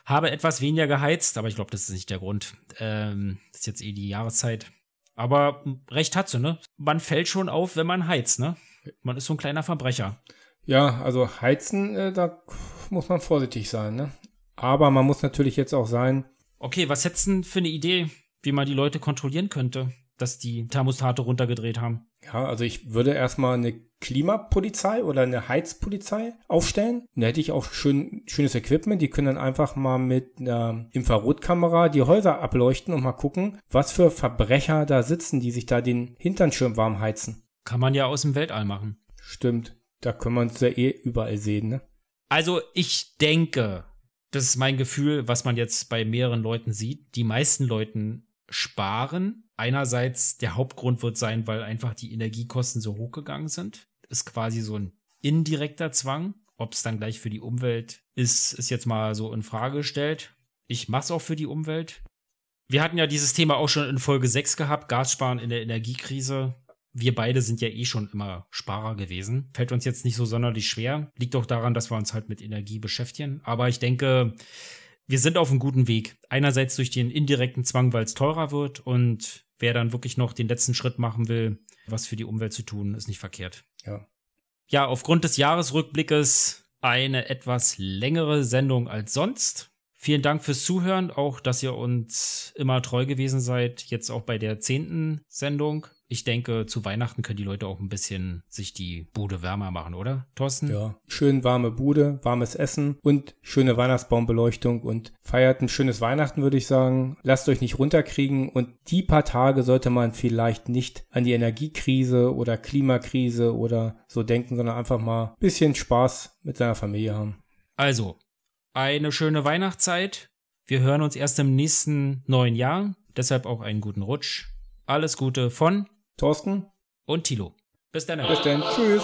Habe etwas weniger geheizt, aber ich glaube, das ist nicht der Grund. Ähm, ist jetzt eh die Jahreszeit. Aber recht hat sie, ne? Man fällt schon auf, wenn man heizt, ne? Man ist so ein kleiner Verbrecher. Ja, also heizen, äh, da muss man vorsichtig sein, ne? Aber man muss natürlich jetzt auch sein. Okay, was hättest du denn für eine Idee wie man die Leute kontrollieren könnte, dass die Thermostate runtergedreht haben. Ja, also ich würde erstmal eine Klimapolizei oder eine Heizpolizei aufstellen. da hätte ich auch schön, schönes Equipment. Die können dann einfach mal mit einer Infrarotkamera die Häuser ableuchten und mal gucken, was für Verbrecher da sitzen, die sich da den Hintern schön warm heizen. Kann man ja aus dem Weltall machen. Stimmt. Da können wir uns ja eh überall sehen, ne? Also ich denke, das ist mein Gefühl, was man jetzt bei mehreren Leuten sieht. Die meisten Leuten sparen. Einerseits der Hauptgrund wird sein, weil einfach die Energiekosten so hochgegangen sind. Ist quasi so ein indirekter Zwang. Ob es dann gleich für die Umwelt ist, ist jetzt mal so in Frage gestellt. Ich mache es auch für die Umwelt. Wir hatten ja dieses Thema auch schon in Folge 6 gehabt, Gassparen in der Energiekrise. Wir beide sind ja eh schon immer Sparer gewesen. Fällt uns jetzt nicht so sonderlich schwer. Liegt auch daran, dass wir uns halt mit Energie beschäftigen. Aber ich denke, wir sind auf einem guten Weg. Einerseits durch den indirekten Zwang, weil es teurer wird und wer dann wirklich noch den letzten Schritt machen will, was für die Umwelt zu tun, ist nicht verkehrt. Ja. Ja, aufgrund des Jahresrückblickes eine etwas längere Sendung als sonst. Vielen Dank fürs Zuhören, auch dass ihr uns immer treu gewesen seid, jetzt auch bei der zehnten Sendung ich denke, zu Weihnachten können die Leute auch ein bisschen sich die Bude wärmer machen, oder, Thorsten? Ja, schön warme Bude, warmes Essen und schöne Weihnachtsbaumbeleuchtung und feiert ein schönes Weihnachten, würde ich sagen. Lasst euch nicht runterkriegen und die paar Tage sollte man vielleicht nicht an die Energiekrise oder Klimakrise oder so denken, sondern einfach mal ein bisschen Spaß mit seiner Familie haben. Also, eine schöne Weihnachtszeit. Wir hören uns erst im nächsten neuen Jahr. Deshalb auch einen guten Rutsch. Alles Gute von Thorsten und Tilo. Bis dann. Bis dann. Tschüss.